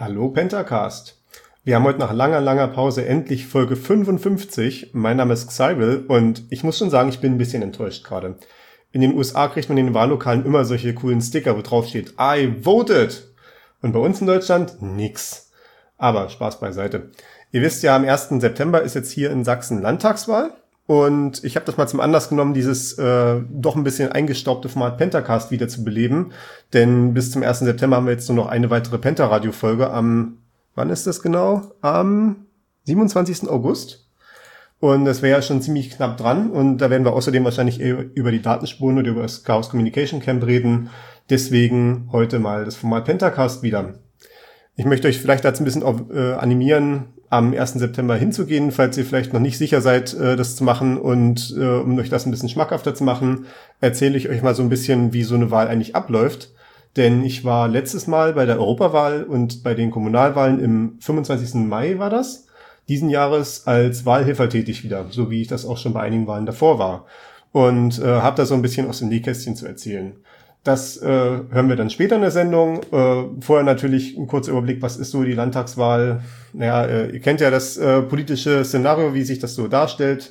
Hallo Pentacast. Wir haben heute nach langer, langer Pause endlich Folge 55. Mein Name ist Xybel und ich muss schon sagen, ich bin ein bisschen enttäuscht gerade. In den USA kriegt man in den Wahllokalen immer solche coolen Sticker, wo drauf steht, I voted. Und bei uns in Deutschland nix. Aber Spaß beiseite. Ihr wisst ja, am 1. September ist jetzt hier in Sachsen Landtagswahl. Und ich habe das mal zum Anlass genommen, dieses äh, doch ein bisschen eingestaubte Format Pentacast wieder zu beleben. Denn bis zum 1. September haben wir jetzt nur noch eine weitere Penta-Radio-Folge am, wann ist das genau? Am 27. August. Und das wäre ja schon ziemlich knapp dran. Und da werden wir außerdem wahrscheinlich über die Datenspuren oder über das Chaos Communication Camp reden. Deswegen heute mal das Format Pentacast wieder. Ich möchte euch vielleicht dazu ein bisschen äh, animieren, am 1. September hinzugehen, falls ihr vielleicht noch nicht sicher seid, äh, das zu machen. Und äh, um euch das ein bisschen schmackhafter zu machen, erzähle ich euch mal so ein bisschen, wie so eine Wahl eigentlich abläuft. Denn ich war letztes Mal bei der Europawahl und bei den Kommunalwahlen im 25. Mai war das, diesen Jahres als Wahlhelfer tätig wieder, so wie ich das auch schon bei einigen Wahlen davor war. Und äh, habe da so ein bisschen aus dem Nähkästchen zu erzählen. Das äh, hören wir dann später in der Sendung. Äh, vorher natürlich ein kurzer Überblick, was ist so die Landtagswahl? Naja, äh, ihr kennt ja das äh, politische Szenario, wie sich das so darstellt.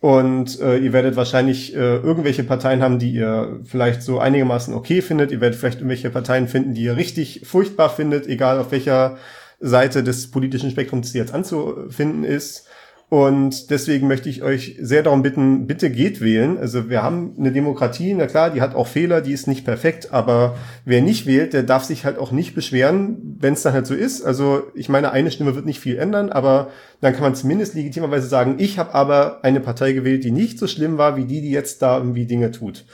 Und äh, ihr werdet wahrscheinlich äh, irgendwelche Parteien haben, die ihr vielleicht so einigermaßen okay findet. Ihr werdet vielleicht irgendwelche Parteien finden, die ihr richtig furchtbar findet, egal auf welcher Seite des politischen Spektrums sie jetzt anzufinden ist. Und deswegen möchte ich euch sehr darum bitten, bitte geht wählen. Also wir haben eine Demokratie, na klar, die hat auch Fehler, die ist nicht perfekt, aber wer nicht wählt, der darf sich halt auch nicht beschweren, wenn es dann halt so ist. Also ich meine, eine Stimme wird nicht viel ändern, aber dann kann man zumindest legitimerweise sagen, ich habe aber eine Partei gewählt, die nicht so schlimm war wie die, die jetzt da irgendwie Dinge tut.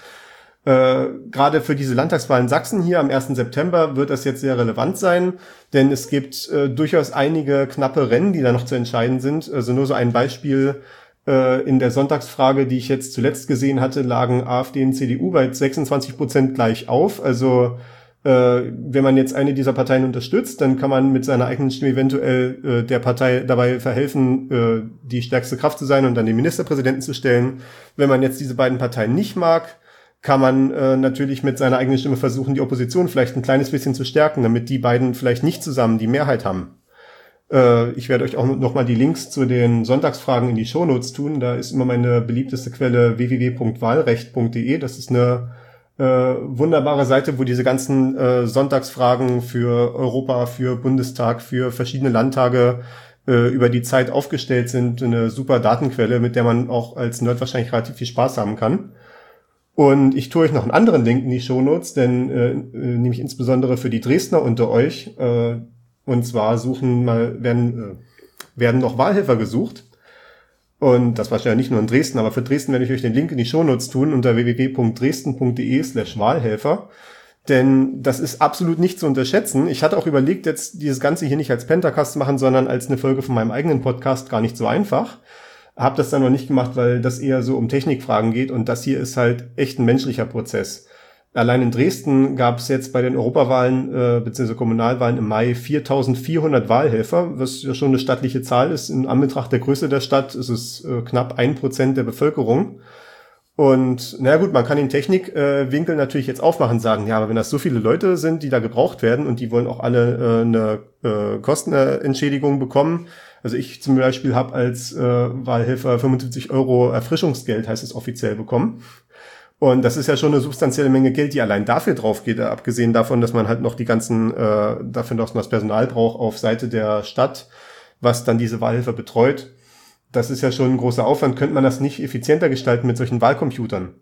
Äh, Gerade für diese Landtagswahl in Sachsen hier am 1. September wird das jetzt sehr relevant sein, denn es gibt äh, durchaus einige knappe Rennen, die da noch zu entscheiden sind. Also nur so ein Beispiel. Äh, in der Sonntagsfrage, die ich jetzt zuletzt gesehen hatte, lagen AfD und CDU bei 26 Prozent gleich auf. Also äh, wenn man jetzt eine dieser Parteien unterstützt, dann kann man mit seiner eigenen Stimme eventuell äh, der Partei dabei verhelfen, äh, die stärkste Kraft zu sein und dann den Ministerpräsidenten zu stellen. Wenn man jetzt diese beiden Parteien nicht mag, kann man äh, natürlich mit seiner eigenen Stimme versuchen, die Opposition vielleicht ein kleines bisschen zu stärken, damit die beiden vielleicht nicht zusammen die Mehrheit haben. Äh, ich werde euch auch noch mal die Links zu den Sonntagsfragen in die Shownotes tun. Da ist immer meine beliebteste Quelle www.wahlrecht.de. Das ist eine äh, wunderbare Seite, wo diese ganzen äh, Sonntagsfragen für Europa, für Bundestag, für verschiedene Landtage äh, über die Zeit aufgestellt sind. Eine super Datenquelle, mit der man auch als Nerd wahrscheinlich relativ viel Spaß haben kann. Und ich tue euch noch einen anderen Link in die Shownotes, denn äh, äh, nämlich insbesondere für die Dresdner unter euch. Äh, und zwar suchen mal, werden, äh, werden noch Wahlhelfer gesucht. Und das ja nicht nur in Dresden, aber für Dresden werde ich euch den Link in die Shownotes tun unter www.dresden.de slash Wahlhelfer. Denn das ist absolut nicht zu unterschätzen. Ich hatte auch überlegt, jetzt dieses Ganze hier nicht als Pentacast zu machen, sondern als eine Folge von meinem eigenen Podcast gar nicht so einfach. Hab das dann noch nicht gemacht, weil das eher so um Technikfragen geht und das hier ist halt echt ein menschlicher Prozess. Allein in Dresden gab es jetzt bei den Europawahlen äh, bzw. Kommunalwahlen im Mai 4.400 Wahlhelfer, was ja schon eine stattliche Zahl ist. In Anbetracht der Größe der Stadt ist es äh, knapp ein Prozent der Bevölkerung. Und na gut, man kann den Technikwinkel äh, natürlich jetzt aufmachen und sagen, ja, aber wenn das so viele Leute sind, die da gebraucht werden und die wollen auch alle äh, eine äh, Kostenentschädigung bekommen, also ich zum Beispiel habe als äh, Wahlhelfer 75 Euro Erfrischungsgeld, heißt es offiziell, bekommen. Und das ist ja schon eine substanzielle Menge Geld, die allein dafür drauf geht, abgesehen davon, dass man halt noch die ganzen, äh, dafür noch das Personal braucht auf Seite der Stadt, was dann diese Wahlhelfer betreut. Das ist ja schon ein großer Aufwand. Könnte man das nicht effizienter gestalten mit solchen Wahlcomputern?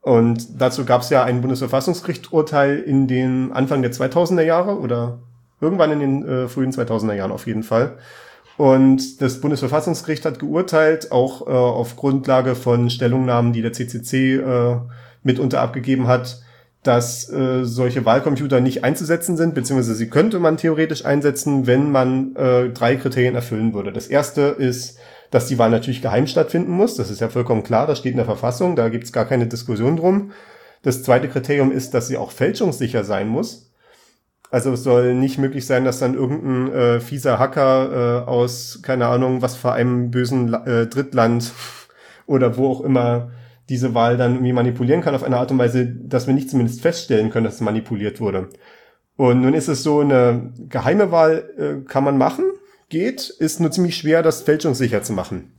Und dazu gab es ja ein Bundesverfassungsgericht-Urteil in den Anfang der 2000er Jahre oder irgendwann in den äh, frühen 2000er Jahren auf jeden Fall, und das Bundesverfassungsgericht hat geurteilt, auch äh, auf Grundlage von Stellungnahmen, die der CCC äh, mitunter abgegeben hat, dass äh, solche Wahlcomputer nicht einzusetzen sind, beziehungsweise sie könnte man theoretisch einsetzen, wenn man äh, drei Kriterien erfüllen würde. Das erste ist, dass die Wahl natürlich geheim stattfinden muss. Das ist ja vollkommen klar, das steht in der Verfassung, da gibt es gar keine Diskussion drum. Das zweite Kriterium ist, dass sie auch fälschungssicher sein muss. Also es soll nicht möglich sein, dass dann irgendein äh, fieser Hacker äh, aus, keine Ahnung, was für einem bösen äh, Drittland oder wo auch immer diese Wahl dann irgendwie manipulieren kann auf eine Art und Weise, dass wir nicht zumindest feststellen können, dass es manipuliert wurde. Und nun ist es so, eine geheime Wahl äh, kann man machen, geht, ist nur ziemlich schwer, das fälschungssicher zu machen.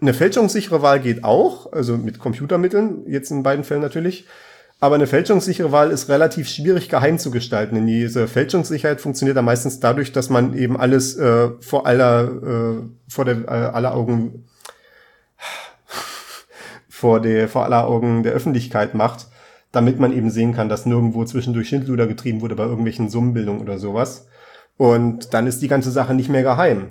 Eine fälschungssichere Wahl geht auch, also mit Computermitteln, jetzt in beiden Fällen natürlich. Aber eine fälschungssichere Wahl ist relativ schwierig geheim zu gestalten, denn diese Fälschungssicherheit funktioniert dann meistens dadurch, dass man eben alles äh, vor aller, äh, vor der äh, aller Augen vor der vor aller Augen der Öffentlichkeit macht, damit man eben sehen kann, dass nirgendwo zwischendurch Schindluder getrieben wurde bei irgendwelchen Summenbildungen oder sowas. Und dann ist die ganze Sache nicht mehr geheim.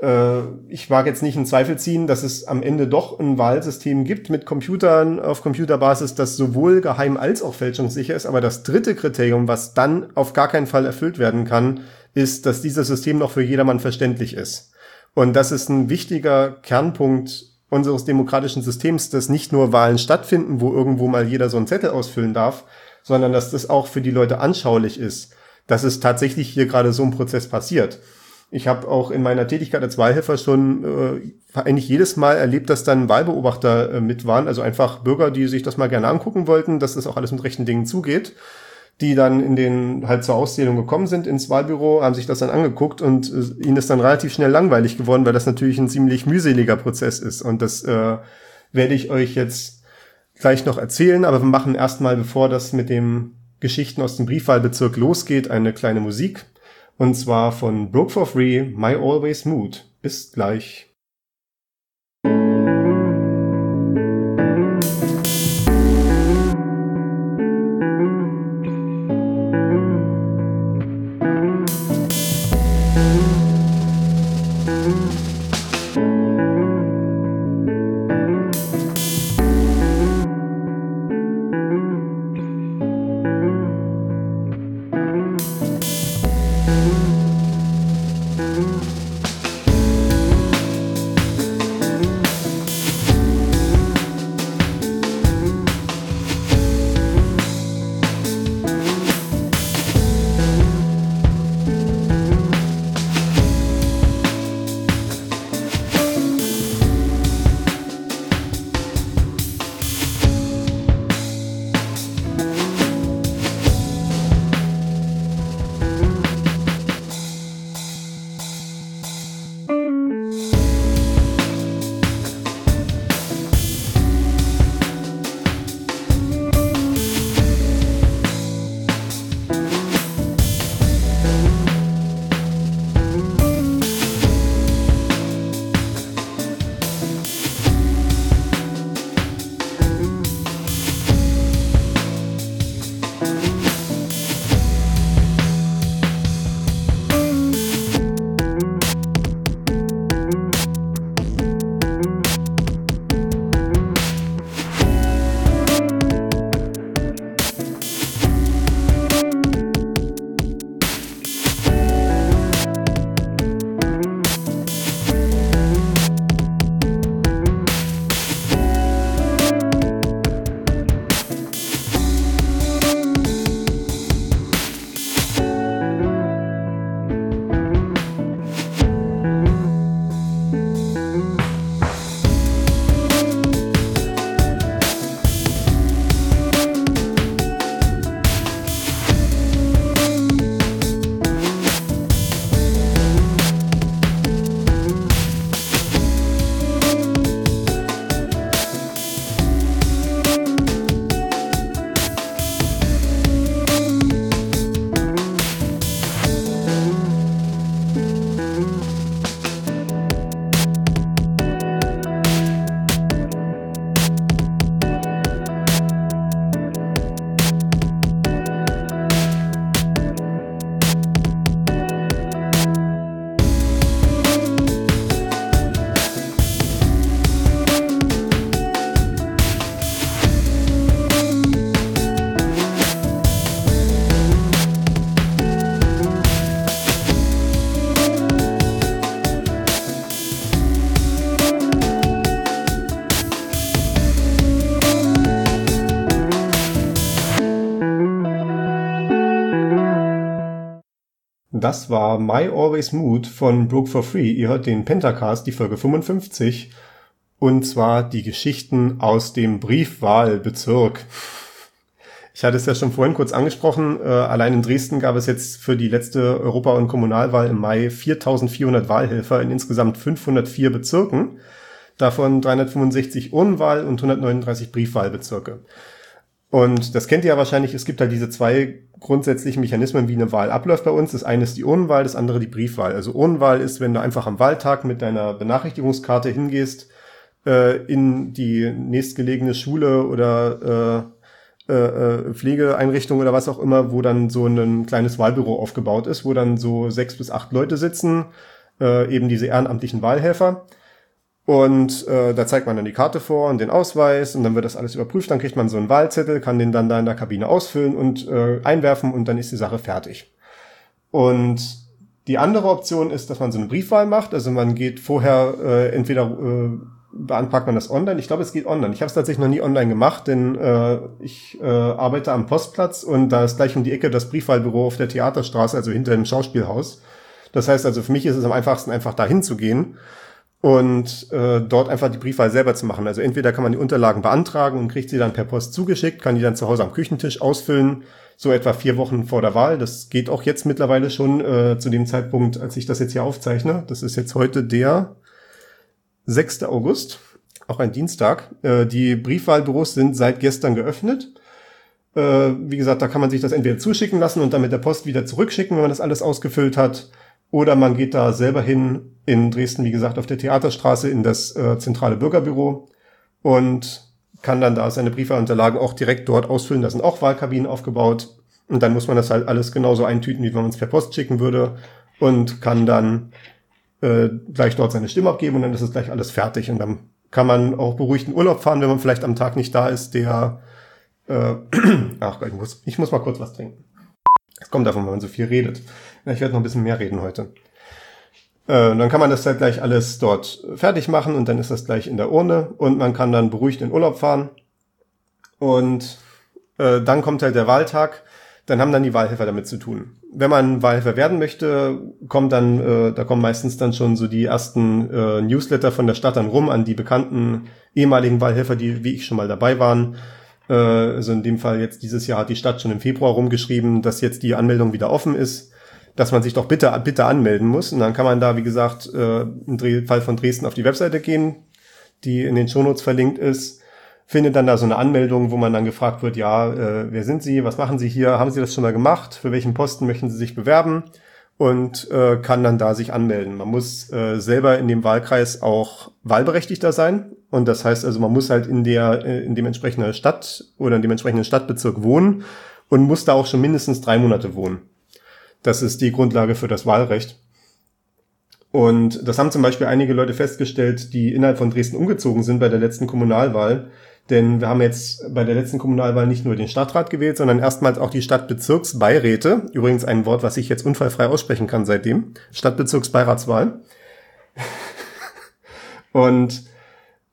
Äh, ich mag jetzt nicht in Zweifel ziehen, dass es am Ende doch ein Wahlsystem gibt mit Computern auf Computerbasis, das sowohl geheim als auch fälschungssicher ist. Aber das dritte Kriterium, was dann auf gar keinen Fall erfüllt werden kann, ist, dass dieses System noch für jedermann verständlich ist. Und das ist ein wichtiger Kernpunkt unseres demokratischen Systems, dass nicht nur Wahlen stattfinden, wo irgendwo mal jeder so einen Zettel ausfüllen darf, sondern dass das auch für die Leute anschaulich ist, dass es tatsächlich hier gerade so ein Prozess passiert. Ich habe auch in meiner Tätigkeit als Wahlhelfer schon äh, eigentlich jedes Mal erlebt, dass dann Wahlbeobachter äh, mit waren, also einfach Bürger, die sich das mal gerne angucken wollten, dass das auch alles mit rechten Dingen zugeht, die dann in den halt zur Auszählung gekommen sind ins Wahlbüro, haben sich das dann angeguckt und äh, ihnen ist dann relativ schnell langweilig geworden, weil das natürlich ein ziemlich mühseliger Prozess ist und das äh, werde ich euch jetzt gleich noch erzählen, aber wir machen erstmal, bevor das mit dem Geschichten aus dem Briefwahlbezirk losgeht, eine kleine Musik. Und zwar von Broke for Free, My Always Mood. Bis gleich. Das war My Always Mood von Broke for Free. Ihr hört den Pentacast, die Folge 55. Und zwar die Geschichten aus dem Briefwahlbezirk. Ich hatte es ja schon vorhin kurz angesprochen. Äh, allein in Dresden gab es jetzt für die letzte Europa- und Kommunalwahl im Mai 4400 Wahlhelfer in insgesamt 504 Bezirken. Davon 365 Urnenwahl und 139 Briefwahlbezirke. Und das kennt ihr ja wahrscheinlich. Es gibt halt diese zwei grundsätzlichen Mechanismen, wie eine Wahl abläuft bei uns. Das eine ist die Urnenwahl, das andere die Briefwahl. Also Urnenwahl ist, wenn du einfach am Wahltag mit deiner Benachrichtigungskarte hingehst, äh, in die nächstgelegene Schule oder äh, äh, Pflegeeinrichtung oder was auch immer, wo dann so ein kleines Wahlbüro aufgebaut ist, wo dann so sechs bis acht Leute sitzen, äh, eben diese ehrenamtlichen Wahlhelfer. Und äh, da zeigt man dann die Karte vor und den Ausweis und dann wird das alles überprüft. Dann kriegt man so einen Wahlzettel, kann den dann da in der Kabine ausfüllen und äh, einwerfen und dann ist die Sache fertig. Und die andere Option ist, dass man so eine Briefwahl macht. Also man geht vorher äh, entweder äh, beantragt man das online. Ich glaube, es geht online. Ich habe es tatsächlich noch nie online gemacht, denn äh, ich äh, arbeite am Postplatz und da ist gleich um die Ecke das Briefwahlbüro auf der Theaterstraße, also hinter dem Schauspielhaus. Das heißt also, für mich ist es am einfachsten, einfach dahin zu gehen und äh, dort einfach die Briefwahl selber zu machen. Also entweder kann man die Unterlagen beantragen und kriegt sie dann per Post zugeschickt, kann die dann zu Hause am Küchentisch ausfüllen, so etwa vier Wochen vor der Wahl. Das geht auch jetzt mittlerweile schon äh, zu dem Zeitpunkt, als ich das jetzt hier aufzeichne. Das ist jetzt heute der 6. August, auch ein Dienstag. Äh, die Briefwahlbüros sind seit gestern geöffnet. Äh, wie gesagt, da kann man sich das entweder zuschicken lassen und dann mit der Post wieder zurückschicken, wenn man das alles ausgefüllt hat. Oder man geht da selber hin, in Dresden, wie gesagt, auf der Theaterstraße in das äh, zentrale Bürgerbüro und kann dann da seine Briefwahlunterlagen auch direkt dort ausfüllen. Da sind auch Wahlkabinen aufgebaut. Und dann muss man das halt alles genauso eintüten, wie wenn man es per Post schicken würde. Und kann dann äh, gleich dort seine Stimme abgeben und dann ist es gleich alles fertig. Und dann kann man auch beruhigt in Urlaub fahren, wenn man vielleicht am Tag nicht da ist, der äh, ach Gott, ich muss, ich muss mal kurz was trinken. Es kommt davon, wenn man so viel redet. Ich werde noch ein bisschen mehr reden heute. Äh, dann kann man das halt gleich alles dort fertig machen und dann ist das gleich in der Urne und man kann dann beruhigt in Urlaub fahren. Und äh, dann kommt halt der Wahltag, dann haben dann die Wahlhelfer damit zu tun. Wenn man Wahlhelfer werden möchte, kommt dann, äh, da kommen meistens dann schon so die ersten äh, Newsletter von der Stadt dann rum an die bekannten ehemaligen Wahlhelfer, die wie ich schon mal dabei waren. Äh, also in dem Fall jetzt dieses Jahr hat die Stadt schon im Februar rumgeschrieben, dass jetzt die Anmeldung wieder offen ist dass man sich doch bitte, bitte anmelden muss. Und dann kann man da, wie gesagt, äh, im Fall von Dresden auf die Webseite gehen, die in den Shownotes verlinkt ist, findet dann da so eine Anmeldung, wo man dann gefragt wird, ja, äh, wer sind Sie, was machen Sie hier, haben Sie das schon mal gemacht, für welchen Posten möchten Sie sich bewerben und äh, kann dann da sich anmelden. Man muss äh, selber in dem Wahlkreis auch Wahlberechtigter sein und das heißt also, man muss halt in der äh, in dem entsprechenden Stadt oder in dem entsprechenden Stadtbezirk wohnen und muss da auch schon mindestens drei Monate wohnen. Das ist die Grundlage für das Wahlrecht. Und das haben zum Beispiel einige Leute festgestellt, die innerhalb von Dresden umgezogen sind bei der letzten Kommunalwahl. Denn wir haben jetzt bei der letzten Kommunalwahl nicht nur den Stadtrat gewählt, sondern erstmals auch die Stadtbezirksbeiräte. Übrigens ein Wort, was ich jetzt unfallfrei aussprechen kann seitdem. Stadtbezirksbeiratswahl. Und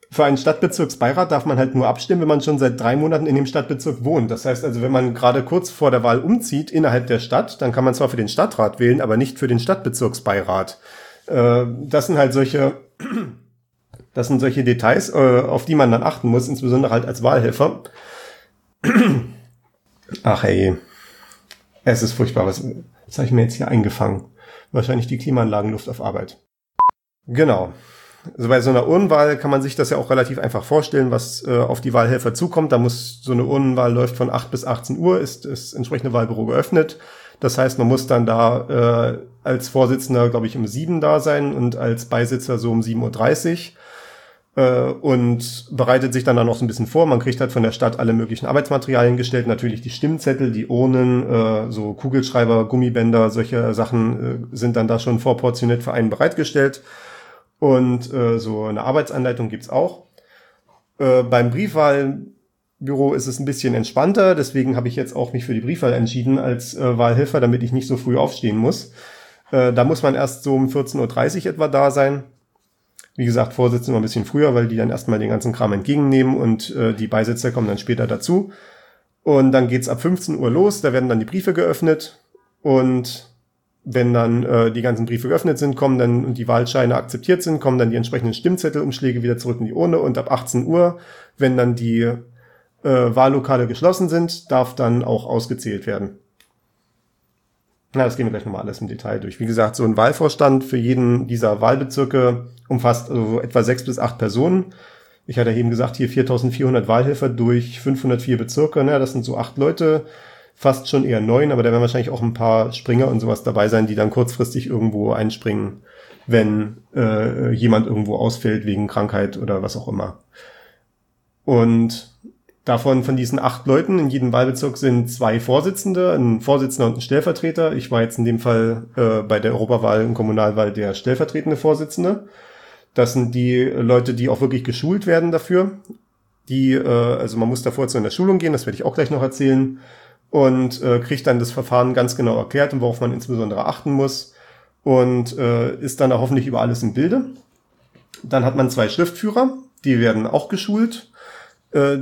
für einen Stadtbezirksbeirat darf man halt nur abstimmen, wenn man schon seit drei Monaten in dem Stadtbezirk wohnt. Das heißt also, wenn man gerade kurz vor der Wahl umzieht innerhalb der Stadt, dann kann man zwar für den Stadtrat wählen, aber nicht für den Stadtbezirksbeirat. Äh, das sind halt solche, das sind solche Details, äh, auf die man dann achten muss, insbesondere halt als Wahlhelfer. Ach hey, es ist furchtbar. Was, was habe ich mir jetzt hier eingefangen? Wahrscheinlich die Klimaanlagenluft auf Arbeit. Genau also bei so einer Urnenwahl kann man sich das ja auch relativ einfach vorstellen, was äh, auf die Wahlhelfer zukommt. Da muss so eine Urnenwahl läuft von 8 bis 18 Uhr, ist das entsprechende Wahlbüro geöffnet. Das heißt, man muss dann da äh, als Vorsitzender, glaube ich, um 7 da sein und als Beisitzer so um 7.30 Uhr äh, und bereitet sich dann da noch so ein bisschen vor. Man kriegt halt von der Stadt alle möglichen Arbeitsmaterialien gestellt, natürlich die Stimmzettel, die Urnen, äh, so Kugelschreiber, Gummibänder, solche Sachen äh, sind dann da schon vorportioniert für einen bereitgestellt. Und äh, so eine Arbeitsanleitung gibt's auch. Äh, beim Briefwahlbüro ist es ein bisschen entspannter, deswegen habe ich jetzt auch mich für die Briefwahl entschieden als äh, Wahlhelfer, damit ich nicht so früh aufstehen muss. Äh, da muss man erst so um 14.30 Uhr etwa da sein. Wie gesagt, Vorsitzende noch ein bisschen früher, weil die dann erstmal den ganzen Kram entgegennehmen und äh, die Beisitzer kommen dann später dazu. Und dann geht's ab 15 Uhr los, da werden dann die Briefe geöffnet und wenn dann äh, die ganzen Briefe geöffnet sind, kommen dann und die Wahlscheine akzeptiert sind, kommen dann die entsprechenden Stimmzettelumschläge wieder zurück in die Urne und ab 18 Uhr, wenn dann die äh, Wahllokale geschlossen sind, darf dann auch ausgezählt werden. Na, das gehen wir gleich nochmal alles im Detail durch. Wie gesagt, so ein Wahlvorstand für jeden dieser Wahlbezirke umfasst also etwa sechs bis acht Personen. Ich hatte eben gesagt, hier 4400 Wahlhelfer durch 504 Bezirke. Na, das sind so acht Leute, fast schon eher neun, aber da werden wahrscheinlich auch ein paar Springer und sowas dabei sein, die dann kurzfristig irgendwo einspringen, wenn äh, jemand irgendwo ausfällt wegen Krankheit oder was auch immer. Und Davon, von diesen acht Leuten in jedem Wahlbezirk sind zwei Vorsitzende, ein Vorsitzender und ein Stellvertreter. Ich war jetzt in dem Fall äh, bei der Europawahl und Kommunalwahl der stellvertretende Vorsitzende. Das sind die Leute, die auch wirklich geschult werden dafür. Die, äh, also man muss davor zu einer Schulung gehen, das werde ich auch gleich noch erzählen, und äh, kriegt dann das Verfahren ganz genau erklärt und worauf man insbesondere achten muss und äh, ist dann auch hoffentlich über alles im Bilde. Dann hat man zwei Schriftführer, die werden auch geschult. Äh,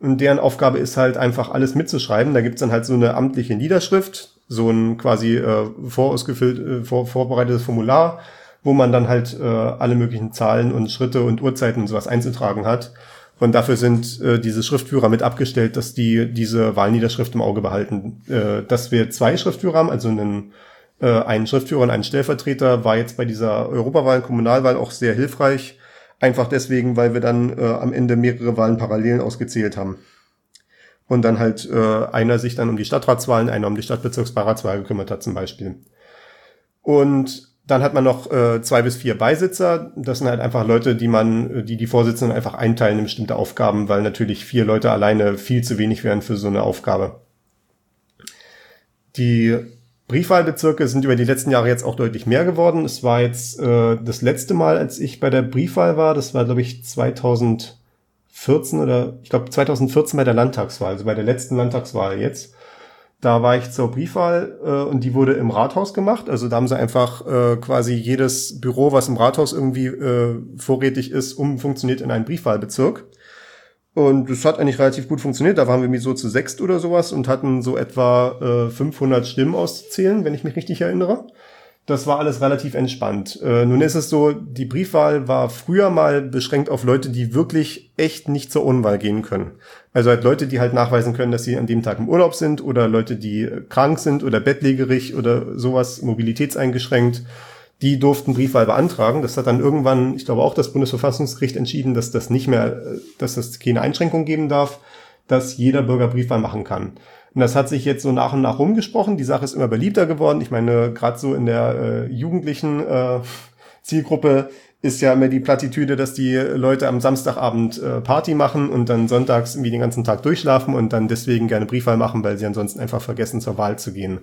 und deren Aufgabe ist halt einfach alles mitzuschreiben. Da gibt's dann halt so eine amtliche Niederschrift, so ein quasi äh, vorausgefüllt, äh, vor, vorbereitetes Formular, wo man dann halt äh, alle möglichen Zahlen und Schritte und Uhrzeiten und sowas einzutragen hat. Und dafür sind äh, diese Schriftführer mit abgestellt, dass die diese Wahlniederschrift im Auge behalten. Äh, dass wir zwei Schriftführer haben, also einen, äh, einen Schriftführer und einen Stellvertreter, war jetzt bei dieser Europawahl, Kommunalwahl auch sehr hilfreich, Einfach deswegen, weil wir dann äh, am Ende mehrere Wahlen parallel ausgezählt haben. Und dann halt äh, einer sich dann um die Stadtratswahlen, einer um die Stadtbezirksbeiratswahl gekümmert hat zum Beispiel. Und dann hat man noch äh, zwei bis vier Beisitzer. Das sind halt einfach Leute, die man, die die Vorsitzenden einfach einteilen in bestimmte Aufgaben, weil natürlich vier Leute alleine viel zu wenig wären für so eine Aufgabe. Die Briefwahlbezirke sind über die letzten Jahre jetzt auch deutlich mehr geworden. Es war jetzt äh, das letzte Mal, als ich bei der Briefwahl war, das war, glaube ich, 2014 oder ich glaube 2014 bei der Landtagswahl, also bei der letzten Landtagswahl jetzt. Da war ich zur Briefwahl äh, und die wurde im Rathaus gemacht. Also da haben sie einfach äh, quasi jedes Büro, was im Rathaus irgendwie äh, vorrätig ist, umfunktioniert in einen Briefwahlbezirk. Und das hat eigentlich relativ gut funktioniert. Da waren wir irgendwie so zu sechst oder sowas und hatten so etwa äh, 500 Stimmen auszuzählen, wenn ich mich richtig erinnere. Das war alles relativ entspannt. Äh, nun ist es so, die Briefwahl war früher mal beschränkt auf Leute, die wirklich echt nicht zur Unwahl gehen können. Also halt Leute, die halt nachweisen können, dass sie an dem Tag im Urlaub sind oder Leute, die krank sind oder bettlägerig oder sowas, mobilitätseingeschränkt die durften Briefwahl beantragen. Das hat dann irgendwann, ich glaube auch das Bundesverfassungsgericht entschieden, dass das nicht mehr, dass das keine Einschränkung geben darf, dass jeder Bürger Briefwahl machen kann. Und das hat sich jetzt so nach und nach rumgesprochen. Die Sache ist immer beliebter geworden. Ich meine, gerade so in der äh, jugendlichen äh, Zielgruppe ist ja immer die Plattitüde, dass die Leute am Samstagabend äh, Party machen und dann sonntags irgendwie den ganzen Tag durchschlafen und dann deswegen gerne Briefwahl machen, weil sie ansonsten einfach vergessen, zur Wahl zu gehen.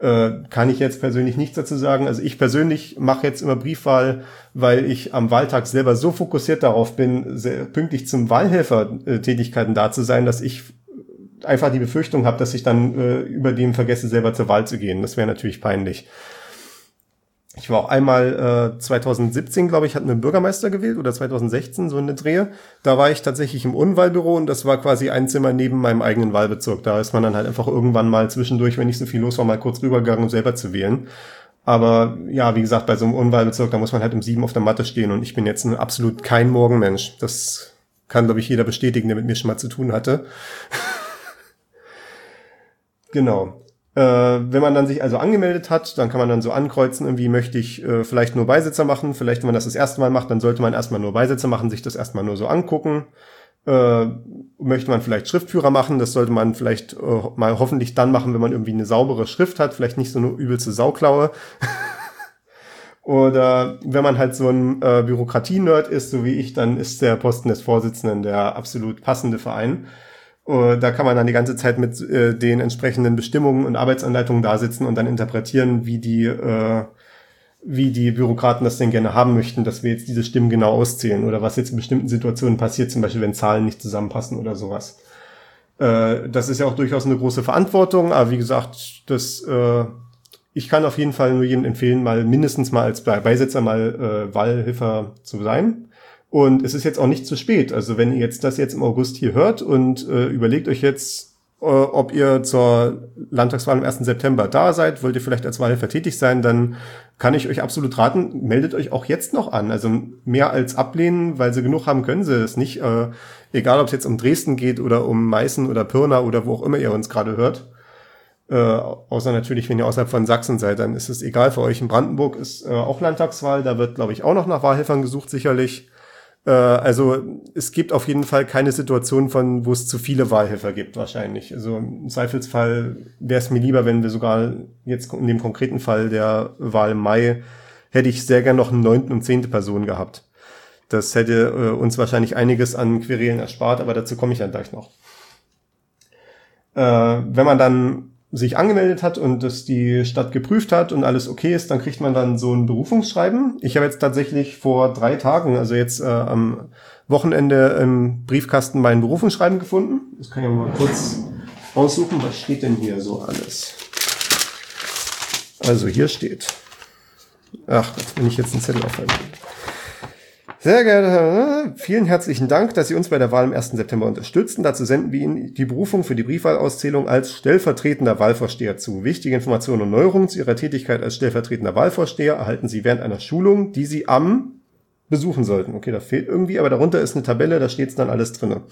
Äh, kann ich jetzt persönlich nichts dazu sagen. Also ich persönlich mache jetzt immer Briefwahl, weil ich am Wahltag selber so fokussiert darauf bin, sehr pünktlich zum Wahlhelfer-Tätigkeiten da zu sein, dass ich einfach die Befürchtung habe, dass ich dann äh, über dem vergesse, selber zur Wahl zu gehen. Das wäre natürlich peinlich. Ich war auch einmal äh, 2017, glaube ich, hatten wir einen Bürgermeister gewählt oder 2016, so in der Drehe. Da war ich tatsächlich im Unwahlbüro und das war quasi ein Zimmer neben meinem eigenen Wahlbezirk. Da ist man dann halt einfach irgendwann mal zwischendurch, wenn nicht so viel los war, mal kurz rübergegangen, um selber zu wählen. Aber ja, wie gesagt, bei so einem Unwahlbezirk, da muss man halt um sieben auf der Matte stehen und ich bin jetzt absolut kein Morgenmensch. Das kann, glaube ich, jeder bestätigen, der mit mir schon mal zu tun hatte. Genau. Äh, wenn man dann sich also angemeldet hat, dann kann man dann so ankreuzen, irgendwie möchte ich äh, vielleicht nur Beisitzer machen. Vielleicht, wenn man das das erste Mal macht, dann sollte man erstmal nur Beisitzer machen, sich das erstmal nur so angucken. Äh, möchte man vielleicht Schriftführer machen, das sollte man vielleicht äh, mal hoffentlich dann machen, wenn man irgendwie eine saubere Schrift hat, vielleicht nicht so eine übelste Sauklaue. Oder wenn man halt so ein äh, Bürokratie-Nerd ist, so wie ich, dann ist der Posten des Vorsitzenden der absolut passende Verein. Äh, da kann man dann die ganze Zeit mit äh, den entsprechenden Bestimmungen und Arbeitsanleitungen da sitzen und dann interpretieren, wie die, äh, wie die Bürokraten das denn gerne haben möchten, dass wir jetzt diese Stimmen genau auszählen oder was jetzt in bestimmten Situationen passiert, zum Beispiel wenn Zahlen nicht zusammenpassen oder sowas. Äh, das ist ja auch durchaus eine große Verantwortung, aber wie gesagt, das, äh, ich kann auf jeden Fall nur jedem empfehlen, mal mindestens mal als Beisitzer mal äh, Wahlhelfer zu sein und es ist jetzt auch nicht zu spät. Also wenn ihr jetzt das jetzt im August hier hört und äh, überlegt euch jetzt, äh, ob ihr zur Landtagswahl am 1. September da seid, wollt ihr vielleicht als Wahlhelfer tätig sein, dann kann ich euch absolut raten, meldet euch auch jetzt noch an. Also mehr als ablehnen, weil sie genug haben, können sie es nicht. Äh, egal, ob es jetzt um Dresden geht oder um Meißen oder Pirna oder wo auch immer ihr uns gerade hört. Äh, außer natürlich, wenn ihr außerhalb von Sachsen seid, dann ist es egal für euch. In Brandenburg ist äh, auch Landtagswahl, da wird, glaube ich, auch noch nach Wahlhelfern gesucht, sicherlich. Äh, also es gibt auf jeden Fall keine Situation von, wo es zu viele Wahlhelfer gibt, wahrscheinlich. Also im Zweifelsfall wäre es mir lieber, wenn wir sogar jetzt in dem konkreten Fall der Wahl im Mai hätte ich sehr gern noch eine neunten und zehnte Person gehabt. Das hätte äh, uns wahrscheinlich einiges an Querelen erspart, aber dazu komme ich dann gleich noch. Äh, wenn man dann sich angemeldet hat und das die Stadt geprüft hat und alles okay ist, dann kriegt man dann so ein Berufungsschreiben. Ich habe jetzt tatsächlich vor drei Tagen, also jetzt äh, am Wochenende im Briefkasten mein Berufungsschreiben gefunden. Das kann ich mal kurz aussuchen. Was steht denn hier so alles? Also hier steht. Ach Gott, wenn ich jetzt einen Zettel aufhalten. Sehr geehrter Herr, vielen herzlichen Dank, dass Sie uns bei der Wahl am 1. September unterstützen. Dazu senden wir Ihnen die Berufung für die Briefwahlauszählung als stellvertretender Wahlvorsteher zu. Wichtige Informationen und Neuerungen zu Ihrer Tätigkeit als stellvertretender Wahlvorsteher erhalten Sie während einer Schulung, die Sie am besuchen sollten. Okay, da fehlt irgendwie, aber darunter ist eine Tabelle, da steht es dann alles drinne.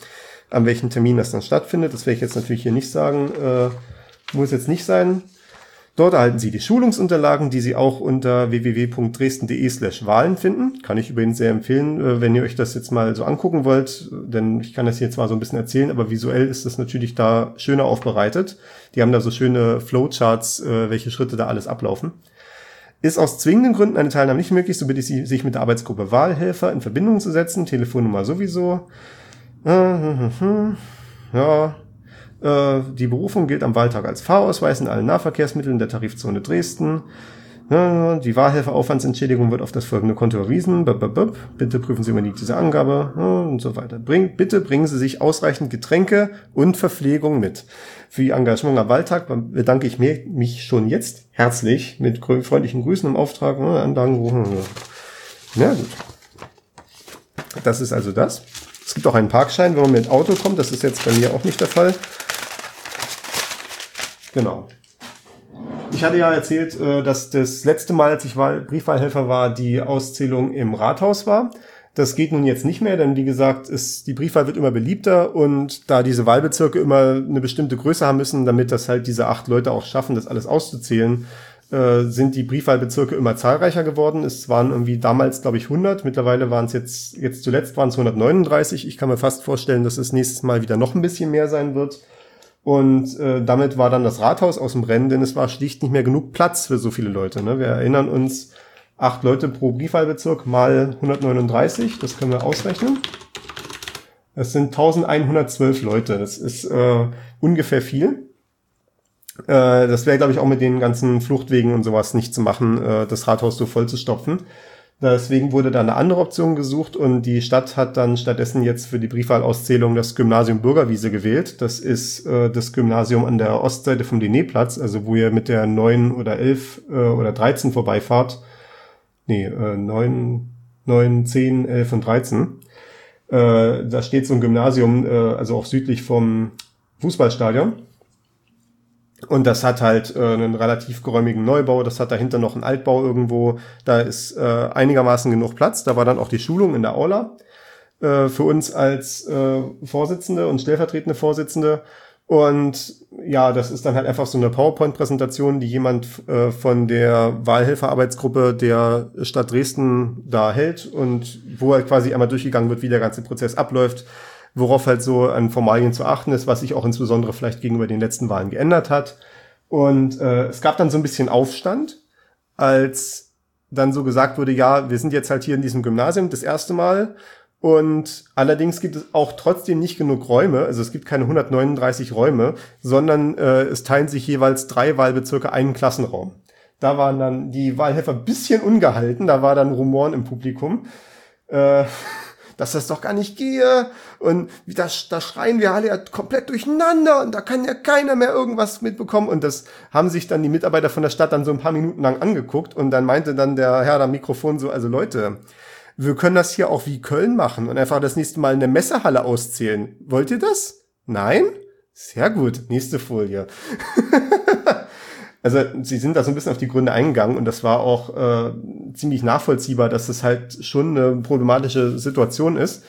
An welchem Termin das dann stattfindet, das werde ich jetzt natürlich hier nicht sagen. Äh, muss jetzt nicht sein. Dort erhalten Sie die Schulungsunterlagen, die Sie auch unter www.dresden.de slash Wahlen finden. Kann ich übrigens sehr empfehlen, äh, wenn ihr euch das jetzt mal so angucken wollt, denn ich kann das hier zwar so ein bisschen erzählen, aber visuell ist das natürlich da schöner aufbereitet. Die haben da so schöne Flowcharts, äh, welche Schritte da alles ablaufen. Ist aus zwingenden Gründen eine Teilnahme nicht möglich, so bitte ich Sie, sich mit der Arbeitsgruppe Wahlhelfer in Verbindung zu setzen. Telefonnummer sowieso. Ja, äh, die Berufung gilt am Wahltag als Fahrausweis in allen Nahverkehrsmitteln der Tarifzone Dresden. Die Wahlhelferaufwandsentschädigung wird auf das folgende Konto überwiesen. Bitte prüfen Sie immer diese Angabe und so weiter. bitte bringen Sie sich ausreichend Getränke und Verpflegung mit. Für Ihr Engagement am Wahltag bedanke ich mich schon jetzt herzlich mit freundlichen Grüßen im Auftrag. Anlagen. Ja, gut. Das ist also das. Es gibt auch einen Parkschein, wenn man mit Auto kommt. Das ist jetzt bei mir auch nicht der Fall. Genau. Ich hatte ja erzählt, äh, dass das letzte Mal, als ich Briefwahlhelfer war, die Auszählung im Rathaus war. Das geht nun jetzt nicht mehr, denn wie gesagt, ist, die Briefwahl wird immer beliebter und da diese Wahlbezirke immer eine bestimmte Größe haben müssen, damit das halt diese acht Leute auch schaffen, das alles auszuzählen, äh, sind die Briefwahlbezirke immer zahlreicher geworden. Es waren irgendwie damals, glaube ich, 100. Mittlerweile waren es jetzt, jetzt zuletzt waren es 139. Ich kann mir fast vorstellen, dass es nächstes Mal wieder noch ein bisschen mehr sein wird. Und äh, damit war dann das Rathaus aus dem Rennen, denn es war schlicht nicht mehr genug Platz für so viele Leute. Ne? Wir erinnern uns, acht Leute pro Briefwahlbezirk mal 139, das können wir ausrechnen. Das sind 1112 Leute, das ist äh, ungefähr viel. Äh, das wäre, glaube ich, auch mit den ganzen Fluchtwegen und sowas nicht zu machen, äh, das Rathaus so voll zu stopfen. Deswegen wurde da eine andere Option gesucht und die Stadt hat dann stattdessen jetzt für die Briefwahlauszählung das Gymnasium Bürgerwiese gewählt. Das ist äh, das Gymnasium an der Ostseite vom Dinerplatz, also wo ihr mit der 9 oder 11 äh, oder 13 vorbeifahrt. Nee, äh, 9, 9, 10, 11 und 13. Äh, da steht so ein Gymnasium, äh, also auch südlich vom Fußballstadion. Und das hat halt äh, einen relativ geräumigen Neubau, das hat dahinter noch einen Altbau irgendwo, da ist äh, einigermaßen genug Platz. Da war dann auch die Schulung in der Aula äh, für uns als äh, Vorsitzende und stellvertretende Vorsitzende. Und ja, das ist dann halt einfach so eine PowerPoint-Präsentation, die jemand äh, von der Wahlhelferarbeitsgruppe der Stadt Dresden da hält und wo halt quasi einmal durchgegangen wird, wie der ganze Prozess abläuft worauf halt so an Formalien zu achten ist, was sich auch insbesondere vielleicht gegenüber den letzten Wahlen geändert hat. Und äh, es gab dann so ein bisschen Aufstand, als dann so gesagt wurde, ja, wir sind jetzt halt hier in diesem Gymnasium das erste Mal und allerdings gibt es auch trotzdem nicht genug Räume, also es gibt keine 139 Räume, sondern äh, es teilen sich jeweils drei Wahlbezirke einen Klassenraum. Da waren dann die Wahlhelfer bisschen ungehalten, da war dann Rumoren im Publikum. Äh, dass das doch gar nicht gehe und da, da schreien wir alle ja komplett durcheinander und da kann ja keiner mehr irgendwas mitbekommen und das haben sich dann die Mitarbeiter von der Stadt dann so ein paar Minuten lang angeguckt und dann meinte dann der Herr am Mikrofon so, also Leute, wir können das hier auch wie Köln machen und einfach das nächste Mal in der Messehalle auszählen. Wollt ihr das? Nein? Sehr gut. Nächste Folie. also sie sind da so ein bisschen auf die Gründe eingegangen und das war auch äh, ziemlich nachvollziehbar, dass es halt schon eine problematische Situation ist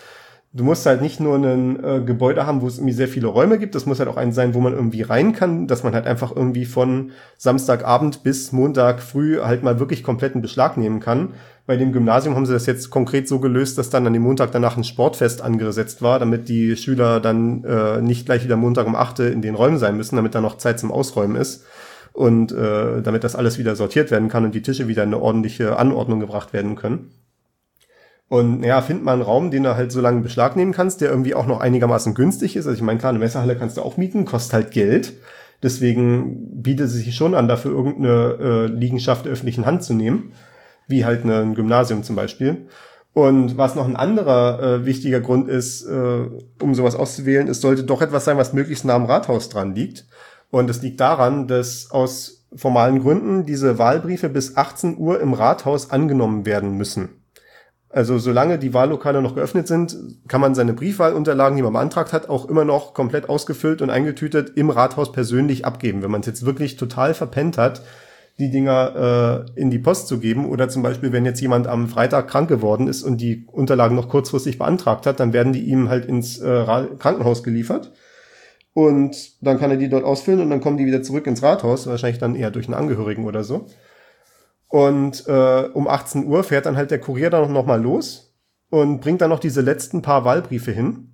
du musst halt nicht nur ein äh, Gebäude haben, wo es irgendwie sehr viele Räume gibt, das muss halt auch ein sein, wo man irgendwie rein kann, dass man halt einfach irgendwie von Samstagabend bis Montag früh halt mal wirklich kompletten Beschlag nehmen kann. Bei dem Gymnasium haben sie das jetzt konkret so gelöst, dass dann an dem Montag danach ein Sportfest angesetzt war, damit die Schüler dann äh, nicht gleich wieder Montag um 8 in den Räumen sein müssen, damit da noch Zeit zum Ausräumen ist und äh, damit das alles wieder sortiert werden kann und die Tische wieder in eine ordentliche Anordnung gebracht werden können. Und ja, find mal einen Raum, den du halt so lange Beschlag nehmen kannst, der irgendwie auch noch einigermaßen günstig ist. Also ich meine, klar, eine Messerhalle kannst du auch mieten, kostet halt Geld. Deswegen bietet es sich schon an, dafür irgendeine äh, Liegenschaft der öffentlichen Hand zu nehmen, wie halt ein Gymnasium zum Beispiel. Und was noch ein anderer äh, wichtiger Grund ist, äh, um sowas auszuwählen, es sollte doch etwas sein, was möglichst nah am Rathaus dran liegt. Und es liegt daran, dass aus formalen Gründen diese Wahlbriefe bis 18 Uhr im Rathaus angenommen werden müssen. Also solange die Wahllokale noch geöffnet sind, kann man seine Briefwahlunterlagen, die man beantragt hat, auch immer noch komplett ausgefüllt und eingetütet im Rathaus persönlich abgeben. Wenn man es jetzt wirklich total verpennt hat, die Dinger äh, in die Post zu geben oder zum Beispiel, wenn jetzt jemand am Freitag krank geworden ist und die Unterlagen noch kurzfristig beantragt hat, dann werden die ihm halt ins äh, Krankenhaus geliefert und dann kann er die dort ausfüllen und dann kommen die wieder zurück ins Rathaus, wahrscheinlich dann eher durch einen Angehörigen oder so. Und äh, um 18 Uhr fährt dann halt der Kurier dann noch mal los und bringt dann noch diese letzten paar Wahlbriefe hin.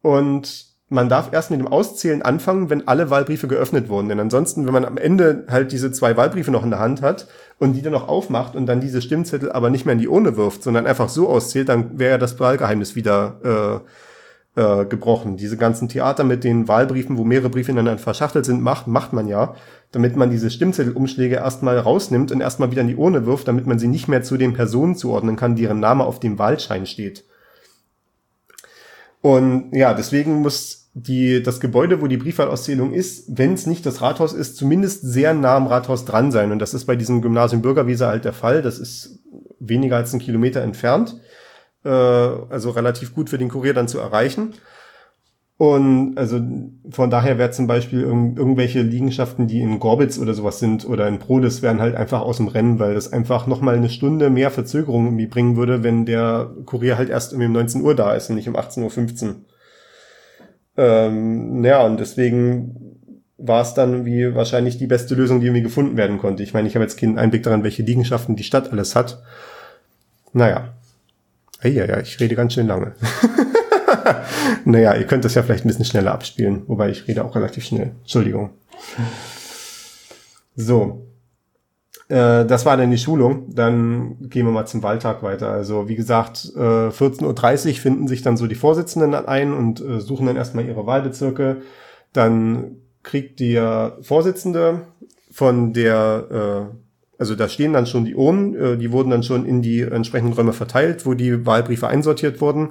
Und man darf erst mit dem Auszählen anfangen, wenn alle Wahlbriefe geöffnet wurden. Denn ansonsten, wenn man am Ende halt diese zwei Wahlbriefe noch in der Hand hat und die dann noch aufmacht und dann diese Stimmzettel aber nicht mehr in die Urne wirft, sondern einfach so auszählt, dann wäre ja das Wahlgeheimnis wieder äh, äh, gebrochen. Diese ganzen Theater mit den Wahlbriefen, wo mehrere Briefe ineinander verschachtelt sind, macht, macht man ja, damit man diese Stimmzettelumschläge erstmal rausnimmt und erstmal wieder in die Urne wirft, damit man sie nicht mehr zu den Personen zuordnen kann, deren Name auf dem Wahlschein steht. Und ja, deswegen muss die, das Gebäude, wo die Briefwahlauszählung ist, wenn es nicht das Rathaus ist, zumindest sehr nah am Rathaus dran sein. Und das ist bei diesem Gymnasium Bürgerwiese halt der Fall. Das ist weniger als einen Kilometer entfernt äh, also relativ gut für den Kurier dann zu erreichen. Und also von daher wäre zum Beispiel irg irgendwelche Liegenschaften, die in Gorbitz oder sowas sind oder in Prodes, wären halt einfach aus dem Rennen, weil das einfach nochmal eine Stunde mehr Verzögerung irgendwie bringen würde, wenn der Kurier halt erst um 19 Uhr da ist und nicht um 18.15 Uhr. Ähm, ja, und deswegen war es dann wie wahrscheinlich die beste Lösung, die irgendwie gefunden werden konnte. Ich meine, ich habe jetzt keinen Einblick daran, welche Liegenschaften die Stadt alles hat. Naja, ja, ja, ich rede ganz schön lange. naja, ihr könnt das ja vielleicht ein bisschen schneller abspielen, wobei ich rede auch relativ schnell. Entschuldigung. So. Äh, das war dann die Schulung. Dann gehen wir mal zum Wahltag weiter. Also wie gesagt, äh, 14.30 Uhr finden sich dann so die Vorsitzenden ein und äh, suchen dann erstmal ihre Wahlbezirke. Dann kriegt der Vorsitzende von der äh, also da stehen dann schon die Urnen, äh, die wurden dann schon in die entsprechenden Räume verteilt, wo die Wahlbriefe einsortiert wurden.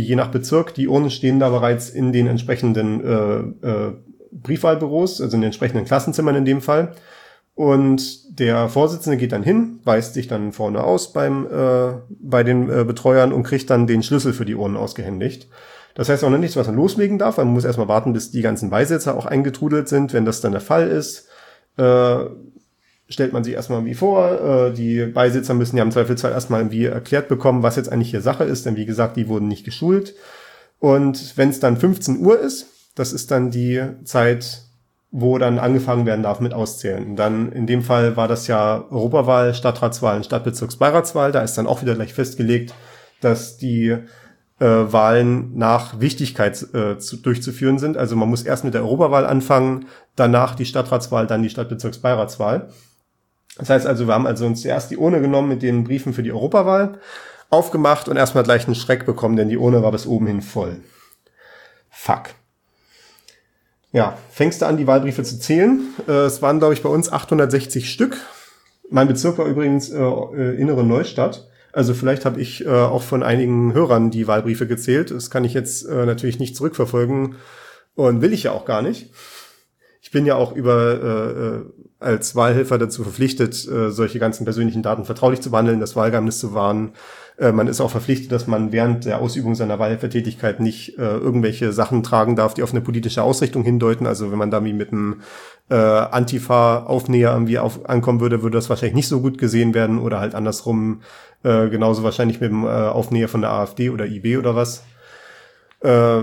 Je nach Bezirk, die Urnen stehen da bereits in den entsprechenden äh, äh, Briefwahlbüros, also in den entsprechenden Klassenzimmern in dem Fall. Und der Vorsitzende geht dann hin, weist sich dann vorne aus beim äh, bei den äh, Betreuern und kriegt dann den Schlüssel für die Urnen ausgehändigt. Das heißt auch noch nichts, was man loslegen darf, man muss erstmal warten, bis die ganzen Beisitzer auch eingetrudelt sind. Wenn das dann der Fall ist, äh, stellt man sich erstmal irgendwie vor. Äh, die Beisitzer müssen ja im Zweifelsfall erstmal irgendwie erklärt bekommen, was jetzt eigentlich hier Sache ist, denn wie gesagt, die wurden nicht geschult. Und wenn es dann 15 Uhr ist, das ist dann die Zeit, wo dann angefangen werden darf mit Auszählen. dann in dem Fall war das ja Europawahl, Stadtratswahl Stadtbezirksbeiratswahl. Da ist dann auch wieder gleich festgelegt, dass die äh, Wahlen nach Wichtigkeit äh, zu, durchzuführen sind. Also man muss erst mit der Europawahl anfangen, danach die Stadtratswahl, dann die Stadtbezirksbeiratswahl. Das heißt also, wir haben also uns zuerst die Urne genommen mit den Briefen für die Europawahl, aufgemacht und erstmal gleich einen Schreck bekommen, denn die Urne war bis oben hin voll. Fuck. Ja, fängst du an, die Wahlbriefe zu zählen. Äh, es waren, glaube ich, bei uns 860 Stück. Mein Bezirk war übrigens äh, äh, innere Neustadt. Also vielleicht habe ich äh, auch von einigen Hörern die Wahlbriefe gezählt. Das kann ich jetzt äh, natürlich nicht zurückverfolgen und will ich ja auch gar nicht bin ja auch über äh, äh, als Wahlhelfer dazu verpflichtet, äh, solche ganzen persönlichen Daten vertraulich zu behandeln, das Wahlgeheimnis zu wahren. Äh, man ist auch verpflichtet, dass man während der Ausübung seiner Wahlhelfertätigkeit nicht äh, irgendwelche Sachen tragen darf, die auf eine politische Ausrichtung hindeuten. Also wenn man da wie mit einem äh, Antifa-Aufnäher irgendwie auf, ankommen würde, würde das wahrscheinlich nicht so gut gesehen werden oder halt andersrum äh, genauso wahrscheinlich mit dem äh, Aufnäher von der AfD oder IB oder was. Äh,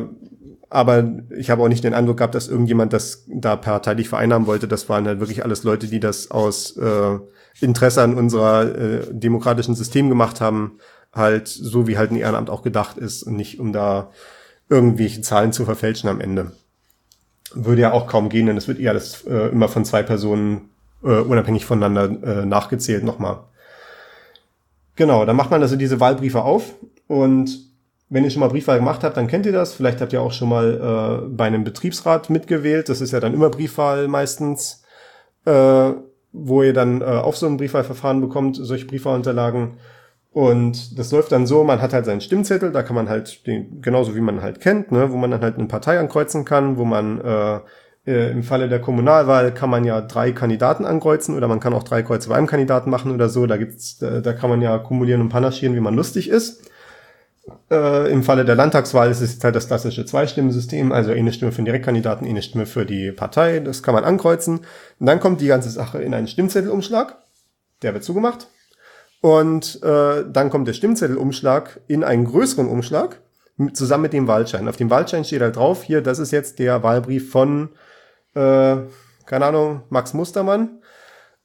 aber ich habe auch nicht den Eindruck gehabt, dass irgendjemand das da parteilich vereinnahmen wollte. Das waren halt wirklich alles Leute, die das aus äh, Interesse an unserer äh, demokratischen System gemacht haben, halt so wie halt ein Ehrenamt auch gedacht ist und nicht um da irgendwelche Zahlen zu verfälschen am Ende. Würde ja auch kaum gehen, denn es wird eher alles äh, immer von zwei Personen äh, unabhängig voneinander äh, nachgezählt nochmal. Genau, dann macht man also diese Wahlbriefe auf und wenn ihr schon mal Briefwahl gemacht habt, dann kennt ihr das. Vielleicht habt ihr auch schon mal äh, bei einem Betriebsrat mitgewählt. Das ist ja dann immer Briefwahl meistens, äh, wo ihr dann äh, auf so ein Briefwahlverfahren bekommt, solche Briefwahlunterlagen. Und das läuft dann so, man hat halt seinen Stimmzettel, da kann man halt, den, genauso wie man halt kennt, ne, wo man dann halt eine Partei ankreuzen kann, wo man äh, äh, im Falle der Kommunalwahl kann man ja drei Kandidaten ankreuzen oder man kann auch drei Kreuze bei einem Kandidaten machen oder so. Da gibt's, da, da kann man ja kumulieren und panaschieren, wie man lustig ist. Äh, Im Falle der Landtagswahl ist es jetzt halt das klassische Zweistimmensystem, also eine Stimme für den Direktkandidaten, eine Stimme für die Partei. Das kann man ankreuzen. Und dann kommt die ganze Sache in einen Stimmzettelumschlag. Der wird zugemacht. Und äh, dann kommt der Stimmzettelumschlag in einen größeren Umschlag zusammen mit dem Wahlschein. Auf dem Wahlschein steht halt drauf, hier, das ist jetzt der Wahlbrief von, äh, keine Ahnung, Max Mustermann.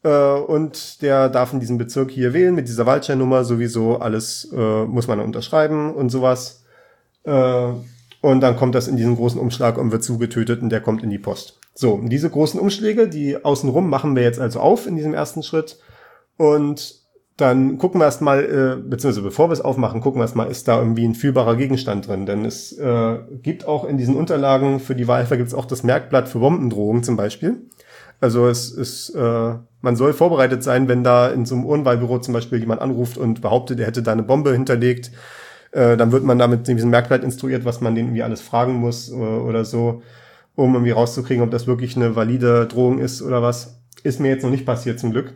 Äh, und der darf in diesem Bezirk hier wählen mit dieser Waldscheinnummer sowieso alles äh, muss man unterschreiben und sowas. Äh, und dann kommt das in diesen großen Umschlag und wird zugetötet und der kommt in die Post. So, diese großen Umschläge, die außenrum machen wir jetzt also auf in diesem ersten Schritt. Und dann gucken wir erstmal, äh, beziehungsweise bevor wir es aufmachen, gucken wir erstmal, ist da irgendwie ein fühlbarer Gegenstand drin. Denn es äh, gibt auch in diesen Unterlagen für die Wahlhelfer gibt es auch das Merkblatt für Bombendrohungen zum Beispiel. Also es ist, äh, man soll vorbereitet sein, wenn da in so einem Urnwahlbüro zum Beispiel jemand anruft und behauptet, er hätte da eine Bombe hinterlegt, äh, dann wird man damit in diesem Merkblatt instruiert, was man den irgendwie alles fragen muss äh, oder so, um irgendwie rauszukriegen, ob das wirklich eine valide Drohung ist oder was. Ist mir jetzt noch nicht passiert zum Glück.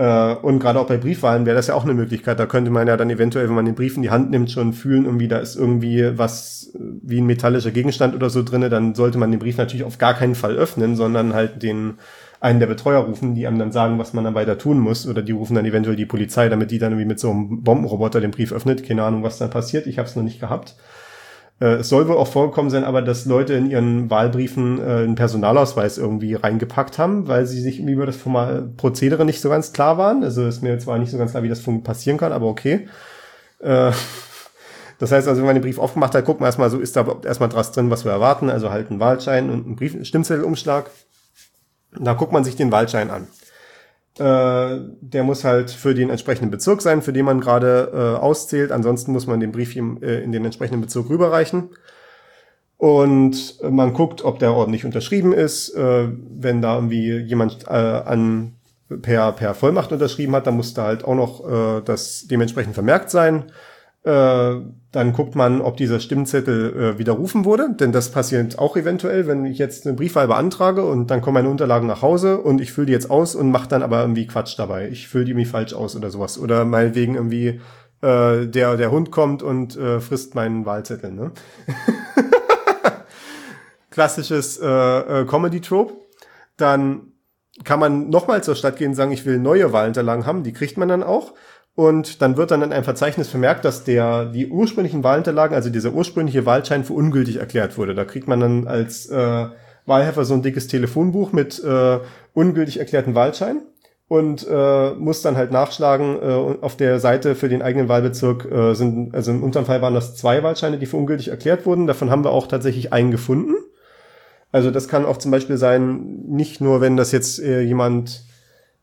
Äh, und gerade auch bei Briefwahlen wäre das ja auch eine Möglichkeit. Da könnte man ja dann eventuell, wenn man den Brief in die Hand nimmt, schon fühlen, irgendwie da ist irgendwie was wie ein metallischer Gegenstand oder so drinne. Dann sollte man den Brief natürlich auf gar keinen Fall öffnen, sondern halt den einen der Betreuer rufen, die einem dann sagen, was man dann weiter tun muss. Oder die rufen dann eventuell die Polizei, damit die dann irgendwie mit so einem Bombenroboter den Brief öffnet. Keine Ahnung, was dann passiert. Ich habe es noch nicht gehabt. Äh, es soll wohl auch vorgekommen sein, aber dass Leute in ihren Wahlbriefen äh, einen Personalausweis irgendwie reingepackt haben, weil sie sich über das Prozedere nicht so ganz klar waren. Also ist mir zwar nicht so ganz klar, wie das passieren kann, aber okay. Äh, das heißt also, wenn man den Brief aufgemacht hat, gucken wir erstmal so, ist da erstmal was drin, was wir erwarten. Also halt ein Wahlschein und ein Brief, Stimmzettelumschlag. Da guckt man sich den Wahlschein an. Äh, der muss halt für den entsprechenden Bezirk sein, für den man gerade äh, auszählt. Ansonsten muss man den Brief im, äh, in den entsprechenden Bezirk rüberreichen. Und man guckt, ob der ordentlich unterschrieben ist. Äh, wenn da irgendwie jemand äh, an per, per Vollmacht unterschrieben hat, dann muss da halt auch noch das dementsprechend vermerkt sein. Äh, dann guckt man, ob dieser Stimmzettel äh, widerrufen wurde, denn das passiert auch eventuell, wenn ich jetzt eine Briefwahl beantrage und dann kommen meine Unterlagen nach Hause und ich fülle die jetzt aus und mache dann aber irgendwie Quatsch dabei. Ich fülle die irgendwie falsch aus oder sowas. Oder meinetwegen irgendwie äh, der, der Hund kommt und äh, frisst meinen Wahlzettel. Ne? Klassisches äh, äh, Comedy-Trope. Dann kann man nochmal zur Stadt gehen und sagen, ich will neue Wahlunterlagen haben. Die kriegt man dann auch. Und dann wird dann in einem Verzeichnis vermerkt, dass der, die ursprünglichen Wahlunterlagen, also dieser ursprüngliche Wahlschein für ungültig erklärt wurde. Da kriegt man dann als äh, Wahlhelfer so ein dickes Telefonbuch mit äh, ungültig erklärten Wahlschein und äh, muss dann halt nachschlagen. Äh, auf der Seite für den eigenen Wahlbezirk äh, sind, also im unteren Fall waren das zwei Wahlscheine, die für ungültig erklärt wurden. Davon haben wir auch tatsächlich einen gefunden. Also das kann auch zum Beispiel sein, nicht nur wenn das jetzt äh, jemand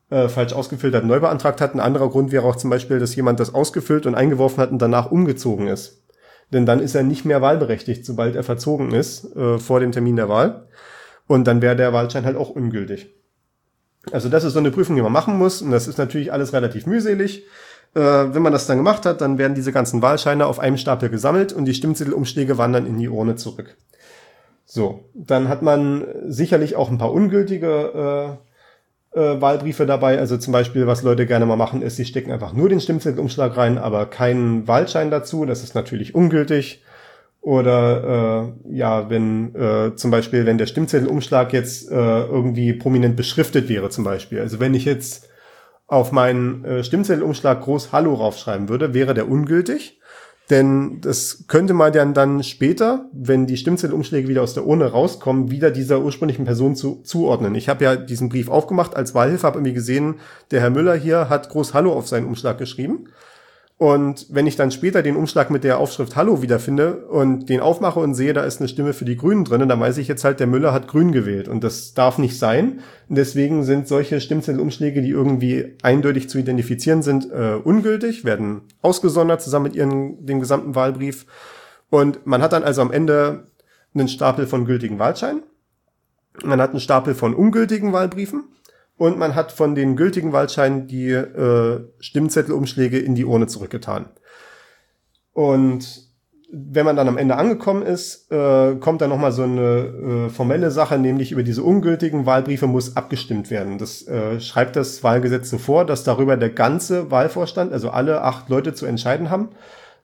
äh, falsch ausgefüllt hat, neu beantragt hat. Ein anderer Grund wäre auch zum Beispiel, dass jemand das ausgefüllt und eingeworfen hat und danach umgezogen ist. Denn dann ist er nicht mehr wahlberechtigt, sobald er verzogen ist äh, vor dem Termin der Wahl. Und dann wäre der Wahlschein halt auch ungültig. Also das ist so eine Prüfung, die man machen muss. Und das ist natürlich alles relativ mühselig. Äh, wenn man das dann gemacht hat, dann werden diese ganzen Wahlscheine auf einem Stapel gesammelt und die Stimmzettelumschläge wandern in die Urne zurück. So, dann hat man sicherlich auch ein paar ungültige äh, Wahlbriefe dabei. Also zum Beispiel, was Leute gerne mal machen, ist, sie stecken einfach nur den Stimmzettelumschlag rein, aber keinen Wahlschein dazu. Das ist natürlich ungültig. Oder äh, ja, wenn äh, zum Beispiel, wenn der Stimmzettelumschlag jetzt äh, irgendwie prominent beschriftet wäre, zum Beispiel. Also wenn ich jetzt auf meinen äh, Stimmzettelumschlag groß Hallo raufschreiben würde, wäre der ungültig. Denn das könnte man dann, dann später, wenn die Stimmzettelumschläge wieder aus der Urne rauskommen, wieder dieser ursprünglichen Person zu, zuordnen. Ich habe ja diesen Brief aufgemacht als Wahlhilfe, habe irgendwie gesehen, der Herr Müller hier hat groß Hallo auf seinen Umschlag geschrieben. Und wenn ich dann später den Umschlag mit der Aufschrift Hallo wiederfinde und den aufmache und sehe, da ist eine Stimme für die Grünen drin, dann weiß ich jetzt halt, der Müller hat Grün gewählt. Und das darf nicht sein. Und deswegen sind solche Stimmzettelumschläge, die irgendwie eindeutig zu identifizieren sind, äh, ungültig, werden ausgesondert zusammen mit ihren, dem gesamten Wahlbrief. Und man hat dann also am Ende einen Stapel von gültigen Wahlscheinen. Man hat einen Stapel von ungültigen Wahlbriefen und man hat von den gültigen Wahlscheinen die äh, Stimmzettelumschläge in die Urne zurückgetan. Und wenn man dann am Ende angekommen ist, äh, kommt dann nochmal so eine äh, formelle Sache, nämlich über diese ungültigen Wahlbriefe muss abgestimmt werden. Das äh, schreibt das Wahlgesetz so vor, dass darüber der ganze Wahlvorstand, also alle acht Leute zu entscheiden haben,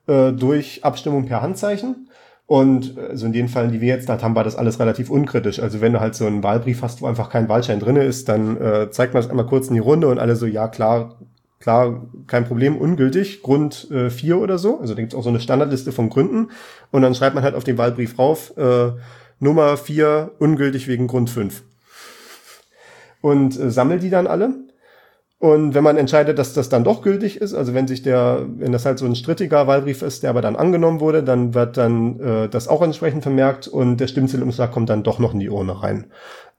äh, durch Abstimmung per Handzeichen. Und also in den Fällen, die wir jetzt da haben, war das alles relativ unkritisch. Also wenn du halt so einen Wahlbrief hast, wo einfach kein Wahlschein drinne ist, dann äh, zeigt man es einmal kurz in die Runde und alle so, ja klar, klar, kein Problem, ungültig, Grund äh, 4 oder so. Also da gibt's auch so eine Standardliste von Gründen. Und dann schreibt man halt auf den Wahlbrief rauf, äh, Nummer 4, ungültig wegen Grund 5. Und äh, sammelt die dann alle und wenn man entscheidet, dass das dann doch gültig ist, also wenn sich der, wenn das halt so ein strittiger Wahlbrief ist, der aber dann angenommen wurde, dann wird dann äh, das auch entsprechend vermerkt und der Stimmzettelumschlag kommt dann doch noch in die Urne rein.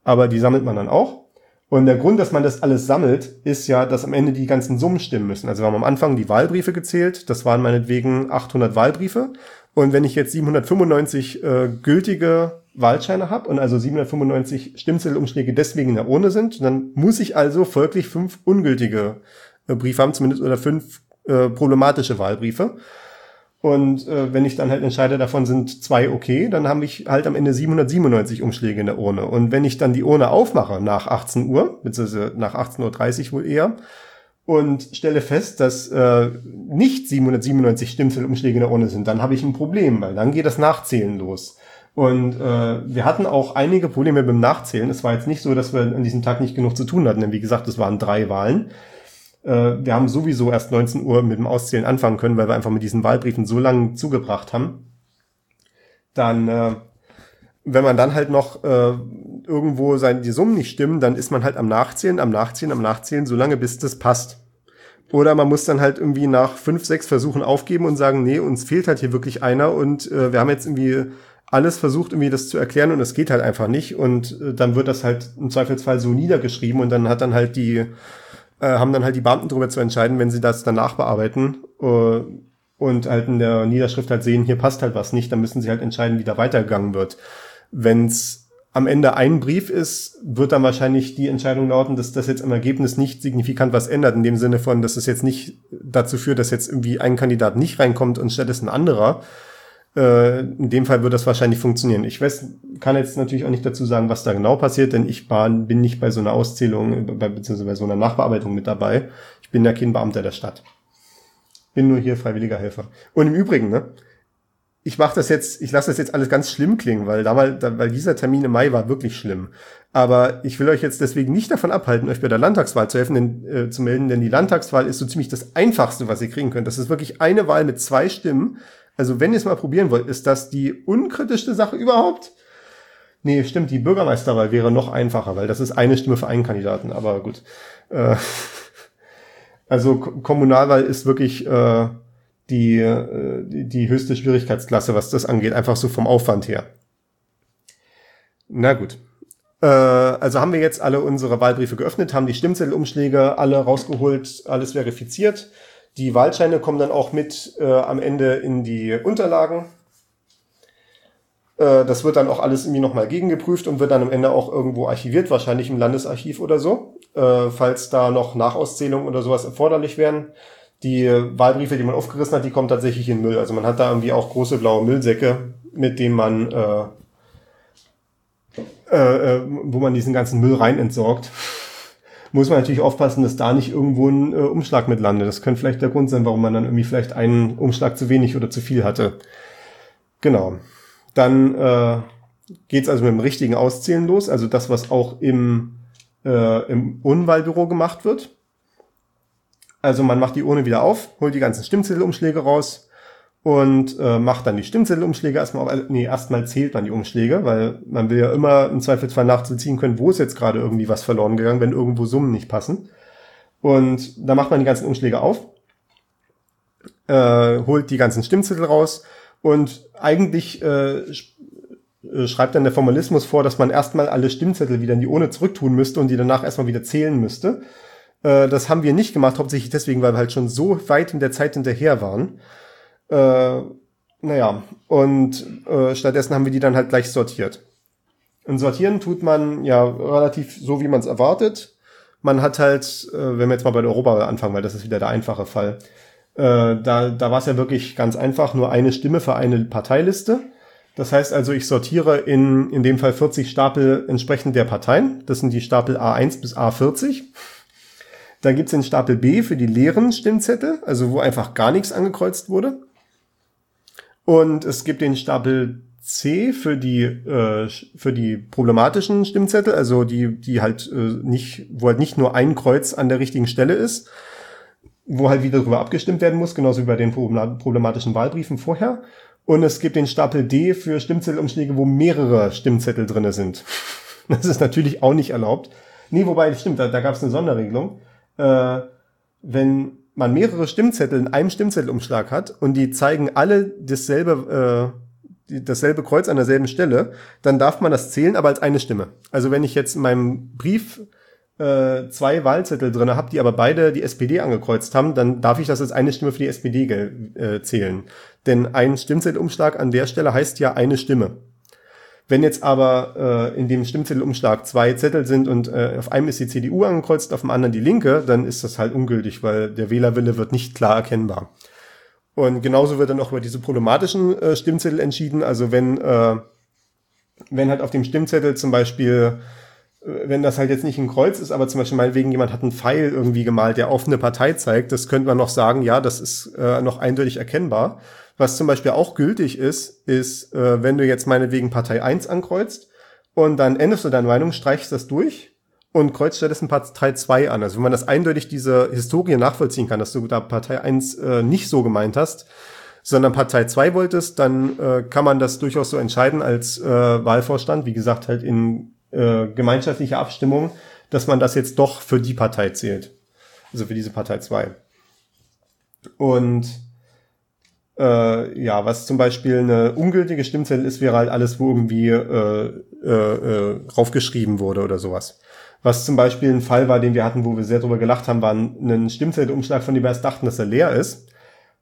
Aber die sammelt man dann auch. Und der Grund, dass man das alles sammelt, ist ja, dass am Ende die ganzen Summen stimmen müssen. Also wir haben am Anfang die Wahlbriefe gezählt, das waren meinetwegen 800 Wahlbriefe. Und wenn ich jetzt 795 äh, gültige Wahlscheine habe und also 795 Stimmzettelumschläge deswegen in der Urne sind, dann muss ich also folglich fünf ungültige äh, Briefe haben, zumindest oder fünf äh, problematische Wahlbriefe. Und äh, wenn ich dann halt entscheide, davon sind zwei okay, dann habe ich halt am Ende 797 Umschläge in der Urne. Und wenn ich dann die Urne aufmache nach 18 Uhr, beziehungsweise nach 18.30 Uhr wohl eher, und stelle fest, dass äh, nicht 797 Stimmzettelumschläge in der Urne sind, dann habe ich ein Problem, weil dann geht das Nachzählen los. Und äh, wir hatten auch einige Probleme beim Nachzählen. Es war jetzt nicht so, dass wir an diesem Tag nicht genug zu tun hatten, denn wie gesagt, es waren drei Wahlen. Äh, wir haben sowieso erst 19 Uhr mit dem Auszählen anfangen können, weil wir einfach mit diesen Wahlbriefen so lange zugebracht haben. Dann, äh, wenn man dann halt noch äh, irgendwo sein, die Summen nicht stimmen, dann ist man halt am Nachzählen, am Nachzählen, am Nachzählen, so lange bis das passt. Oder man muss dann halt irgendwie nach fünf, sechs Versuchen aufgeben und sagen, nee, uns fehlt halt hier wirklich einer und äh, wir haben jetzt irgendwie alles versucht, irgendwie das zu erklären und es geht halt einfach nicht. Und äh, dann wird das halt im Zweifelsfall so niedergeschrieben und dann hat dann halt die, äh, haben dann halt die Beamten darüber zu entscheiden, wenn sie das danach bearbeiten äh, und halt in der Niederschrift halt sehen, hier passt halt was nicht, dann müssen sie halt entscheiden, wie da weitergegangen wird. Wenn's am Ende ein Brief ist, wird dann wahrscheinlich die Entscheidung lauten, dass das jetzt im Ergebnis nicht signifikant was ändert, in dem Sinne von, dass es jetzt nicht dazu führt, dass jetzt irgendwie ein Kandidat nicht reinkommt und stattdessen ein anderer, äh, in dem Fall wird das wahrscheinlich funktionieren. Ich weiß, kann jetzt natürlich auch nicht dazu sagen, was da genau passiert, denn ich bin nicht bei so einer Auszählung, bei, beziehungsweise bei so einer Nachbearbeitung mit dabei. Ich bin ja kein Beamter der Stadt. Bin nur hier freiwilliger Helfer. Und im Übrigen, ne, ich mache das jetzt, ich lasse das jetzt alles ganz schlimm klingen, weil damals, weil dieser Termin im Mai war wirklich schlimm. Aber ich will euch jetzt deswegen nicht davon abhalten, euch bei der Landtagswahl zu helfen, denn, äh, zu melden, denn die Landtagswahl ist so ziemlich das Einfachste, was ihr kriegen könnt. Das ist wirklich eine Wahl mit zwei Stimmen also wenn ihr es mal probieren wollt, ist das die unkritischste Sache überhaupt? Nee, stimmt, die Bürgermeisterwahl wäre noch einfacher, weil das ist eine Stimme für einen Kandidaten, aber gut. Äh, also Kommunalwahl ist wirklich äh, die, äh, die höchste Schwierigkeitsklasse, was das angeht, einfach so vom Aufwand her. Na gut. Äh, also haben wir jetzt alle unsere Wahlbriefe geöffnet, haben die Stimmzettelumschläge alle rausgeholt, alles verifiziert. Die Wahlscheine kommen dann auch mit äh, am Ende in die Unterlagen. Äh, das wird dann auch alles irgendwie nochmal gegengeprüft und wird dann am Ende auch irgendwo archiviert, wahrscheinlich im Landesarchiv oder so, äh, falls da noch Nachauszählungen oder sowas erforderlich wären. Die Wahlbriefe, die man aufgerissen hat, die kommen tatsächlich in Müll. Also man hat da irgendwie auch große blaue Müllsäcke, mit denen man äh, äh, äh, wo man diesen ganzen Müll rein entsorgt, muss man natürlich aufpassen, dass da nicht irgendwo ein äh, Umschlag mit landet. Das könnte vielleicht der Grund sein, warum man dann irgendwie vielleicht einen Umschlag zu wenig oder zu viel hatte. Genau. Dann äh, geht also mit dem richtigen Auszählen los, also das, was auch im, äh, im Unwahlbüro gemacht wird. Also man macht die Urne wieder auf, holt die ganzen Stimmzettelumschläge raus und äh, macht dann die Stimmzettelumschläge erstmal auf. Also, nee, erstmal zählt man die Umschläge, weil man will ja immer im Zweifelsfall nachzuziehen können, wo ist jetzt gerade irgendwie was verloren gegangen, wenn irgendwo Summen nicht passen. Und da macht man die ganzen Umschläge auf, äh, holt die ganzen Stimmzettel raus und eigentlich äh, äh, schreibt dann der Formalismus vor, dass man erstmal alle Stimmzettel wieder in die Urne zurücktun müsste und die danach erstmal wieder zählen müsste. Äh, das haben wir nicht gemacht, hauptsächlich deswegen, weil wir halt schon so weit in der Zeit hinterher waren. Äh, naja, und äh, stattdessen haben wir die dann halt gleich sortiert. Und sortieren tut man ja relativ so, wie man es erwartet. Man hat halt, äh, wenn wir jetzt mal bei Europawahl anfangen, weil das ist wieder der einfache Fall, äh, da, da war es ja wirklich ganz einfach, nur eine Stimme für eine Parteiliste. Das heißt also, ich sortiere in, in dem Fall 40 Stapel entsprechend der Parteien. Das sind die Stapel A1 bis A40. Dann gibt's den Stapel B für die leeren Stimmzettel, also wo einfach gar nichts angekreuzt wurde. Und es gibt den Stapel C für die äh, für die problematischen Stimmzettel, also die die halt äh, nicht, wo halt nicht nur ein Kreuz an der richtigen Stelle ist, wo halt wieder darüber abgestimmt werden muss, genauso wie bei den problematischen Wahlbriefen vorher. Und es gibt den Stapel D für Stimmzettelumschläge, wo mehrere Stimmzettel drinne sind. Das ist natürlich auch nicht erlaubt. Nee, wobei, stimmt, da, da gab es eine Sonderregelung. Äh, wenn man mehrere Stimmzettel in einem Stimmzettelumschlag hat und die zeigen alle dasselbe, äh, dasselbe Kreuz an derselben Stelle, dann darf man das zählen, aber als eine Stimme. Also wenn ich jetzt in meinem Brief äh, zwei Wahlzettel drinne habe, die aber beide die SPD angekreuzt haben, dann darf ich das als eine Stimme für die SPD äh, zählen. Denn ein Stimmzettelumschlag an der Stelle heißt ja eine Stimme. Wenn jetzt aber äh, in dem Stimmzettelumschlag zwei Zettel sind und äh, auf einem ist die CDU angekreuzt, auf dem anderen die Linke, dann ist das halt ungültig, weil der Wählerwille wird nicht klar erkennbar. Und genauso wird dann auch über diese problematischen äh, Stimmzettel entschieden. Also wenn, äh, wenn halt auf dem Stimmzettel zum Beispiel wenn das halt jetzt nicht ein Kreuz ist, aber zum Beispiel meinetwegen jemand hat einen Pfeil irgendwie gemalt, der auf eine Partei zeigt, das könnte man noch sagen, ja, das ist äh, noch eindeutig erkennbar. Was zum Beispiel auch gültig ist, ist, äh, wenn du jetzt meinetwegen Partei 1 ankreuzt und dann änderst du deine Meinung, streichst das durch und kreuzt stattdessen Partei 2 an. Also wenn man das eindeutig diese Historie nachvollziehen kann, dass du da Partei 1 äh, nicht so gemeint hast, sondern Partei 2 wolltest, dann äh, kann man das durchaus so entscheiden als äh, Wahlvorstand, wie gesagt, halt in äh, gemeinschaftliche Abstimmung, dass man das jetzt doch für die Partei zählt. Also für diese Partei 2. Und äh, ja, was zum Beispiel eine ungültige Stimmzettel ist, wäre halt alles, wo irgendwie äh, äh, äh, raufgeschrieben wurde oder sowas. Was zum Beispiel ein Fall war, den wir hatten, wo wir sehr drüber gelacht haben, war ein Stimmzettelumschlag, von dem wir erst dachten, dass er leer ist.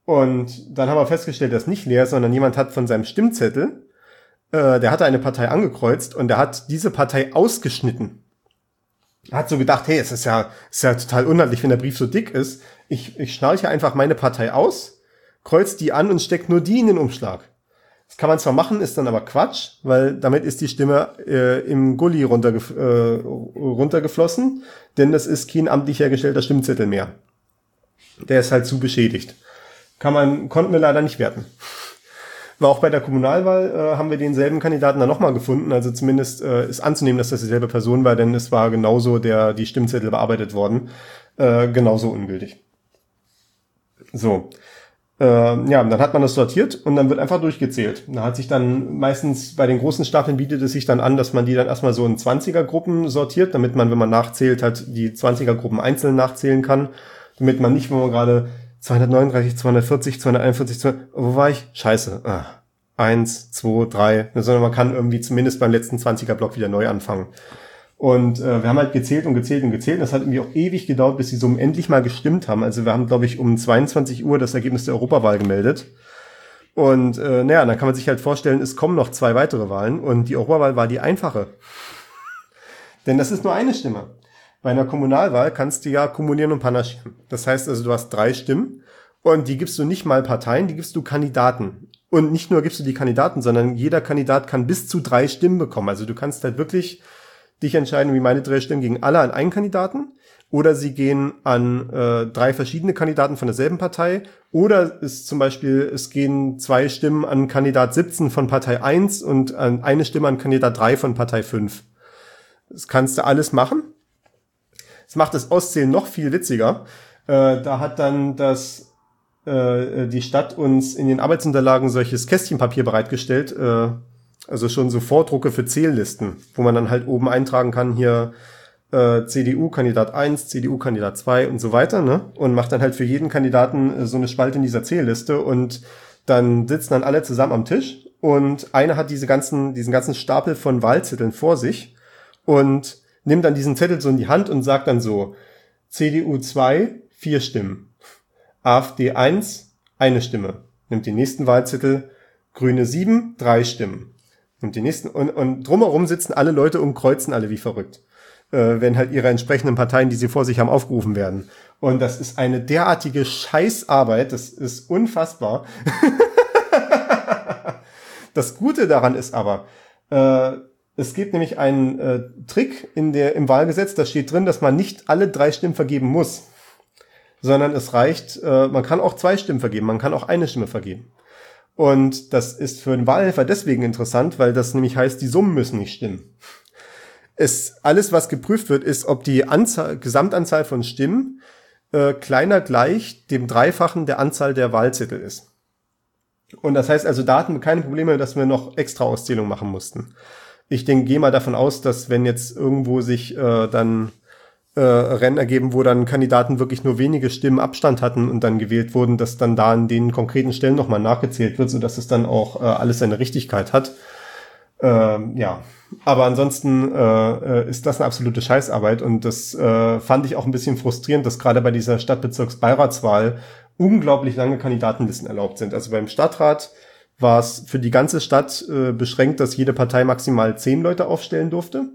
Und dann haben wir festgestellt, dass nicht leer ist, sondern jemand hat von seinem Stimmzettel äh, der hatte eine Partei angekreuzt und der hat diese Partei ausgeschnitten. Er hat so gedacht, hey, es ist ja, es ist ja total unheimlich, wenn der Brief so dick ist. Ich, ich schnarche einfach meine Partei aus, kreuz die an und steck nur die in den Umschlag. Das kann man zwar machen, ist dann aber Quatsch, weil damit ist die Stimme äh, im Gully runtergef äh, runtergeflossen, denn das ist kein amtlich hergestellter Stimmzettel mehr. Der ist halt zu beschädigt. Kann man, konnten wir leider nicht werten. War auch bei der Kommunalwahl äh, haben wir denselben Kandidaten dann nochmal gefunden. Also zumindest äh, ist anzunehmen, dass das dieselbe Person war, denn es war genauso der die Stimmzettel bearbeitet worden. Äh, genauso ungültig. So. Äh, ja, dann hat man das sortiert und dann wird einfach durchgezählt. Da hat sich dann meistens bei den großen Staffeln bietet es sich dann an, dass man die dann erstmal so in 20er-Gruppen sortiert, damit man, wenn man nachzählt, halt die 20er-Gruppen einzeln nachzählen kann. Damit man nicht, wenn man gerade 239, 240, 241, 200, wo war ich? Scheiße. Ah, eins, zwei, drei. Sondern man kann irgendwie zumindest beim letzten 20er Block wieder neu anfangen. Und äh, wir haben halt gezählt und gezählt und gezählt. Das hat irgendwie auch ewig gedauert, bis die Summen endlich mal gestimmt haben. Also wir haben, glaube ich, um 22 Uhr das Ergebnis der Europawahl gemeldet. Und äh, naja, dann kann man sich halt vorstellen, es kommen noch zwei weitere Wahlen und die Europawahl war die einfache. Denn das ist nur eine Stimme. Bei einer Kommunalwahl kannst du ja kumulieren und panaschieren. Das heißt also, du hast drei Stimmen und die gibst du nicht mal Parteien, die gibst du Kandidaten. Und nicht nur gibst du die Kandidaten, sondern jeder Kandidat kann bis zu drei Stimmen bekommen. Also du kannst halt wirklich dich entscheiden, wie meine drei Stimmen gegen alle an einen Kandidaten. Oder sie gehen an äh, drei verschiedene Kandidaten von derselben Partei. Oder es zum Beispiel, es gehen zwei Stimmen an Kandidat 17 von Partei 1 und an eine Stimme an Kandidat 3 von Partei 5. Das kannst du alles machen. Das macht das Auszählen noch viel witziger. Äh, da hat dann das äh, die Stadt uns in den Arbeitsunterlagen solches Kästchenpapier bereitgestellt, äh, also schon so Vordrucke für Zähllisten, wo man dann halt oben eintragen kann, hier äh, CDU-Kandidat 1, CDU-Kandidat 2 und so weiter, ne? Und macht dann halt für jeden Kandidaten äh, so eine Spalte in dieser Zählliste und dann sitzen dann alle zusammen am Tisch und einer hat diese ganzen, diesen ganzen Stapel von Wahlzetteln vor sich und nimmt dann diesen Zettel so in die Hand und sagt dann so, CDU 2, vier Stimmen. AfD 1, eine Stimme. Nimmt den nächsten Wahlzettel, Grüne 7, drei Stimmen. Nimmt den nächsten, und, und drumherum sitzen alle Leute und kreuzen alle wie verrückt. Äh, wenn halt ihre entsprechenden Parteien, die sie vor sich haben, aufgerufen werden. Und das ist eine derartige Scheißarbeit, das ist unfassbar. das Gute daran ist aber, äh, es gibt nämlich einen äh, Trick in der, im Wahlgesetz, da steht drin, dass man nicht alle drei Stimmen vergeben muss sondern es reicht, äh, man kann auch zwei Stimmen vergeben, man kann auch eine Stimme vergeben. Und das ist für den Wahlhelfer deswegen interessant, weil das nämlich heißt, die Summen müssen nicht stimmen. Es, alles, was geprüft wird, ist, ob die Anzahl, Gesamtanzahl von Stimmen äh, kleiner gleich dem Dreifachen der Anzahl der Wahlzettel ist. Und das heißt also, da hatten wir keine Probleme, dass wir noch extra Auszählung machen mussten. Ich denke, gehe mal davon aus, dass wenn jetzt irgendwo sich äh, dann äh, Rennen ergeben, wo dann Kandidaten wirklich nur wenige Stimmen Abstand hatten und dann gewählt wurden, dass dann da an den konkreten Stellen nochmal nachgezählt wird, sodass es dann auch äh, alles seine Richtigkeit hat. Ähm, ja, aber ansonsten äh, äh, ist das eine absolute Scheißarbeit und das äh, fand ich auch ein bisschen frustrierend, dass gerade bei dieser Stadtbezirksbeiratswahl unglaublich lange Kandidatenlisten erlaubt sind. Also beim Stadtrat war es für die ganze Stadt äh, beschränkt, dass jede Partei maximal zehn Leute aufstellen durfte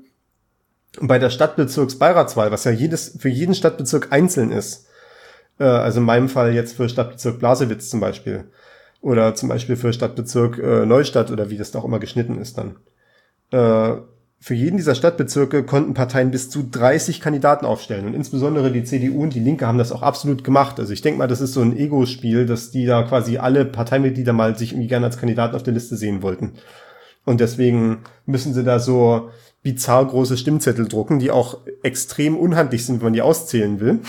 bei der Stadtbezirksbeiratswahl, was ja jedes, für jeden Stadtbezirk einzeln ist, äh, also in meinem Fall jetzt für Stadtbezirk Blasewitz zum Beispiel, oder zum Beispiel für Stadtbezirk äh, Neustadt oder wie das da auch immer geschnitten ist dann. Äh, für jeden dieser Stadtbezirke konnten Parteien bis zu 30 Kandidaten aufstellen. Und insbesondere die CDU und die Linke haben das auch absolut gemacht. Also ich denke mal, das ist so ein Ego-Spiel, dass die da quasi alle Parteimitglieder mal sich irgendwie gerne als Kandidaten auf der Liste sehen wollten. Und deswegen müssen sie da so bizarr große Stimmzettel drucken, die auch extrem unhandlich sind, wenn man die auszählen will.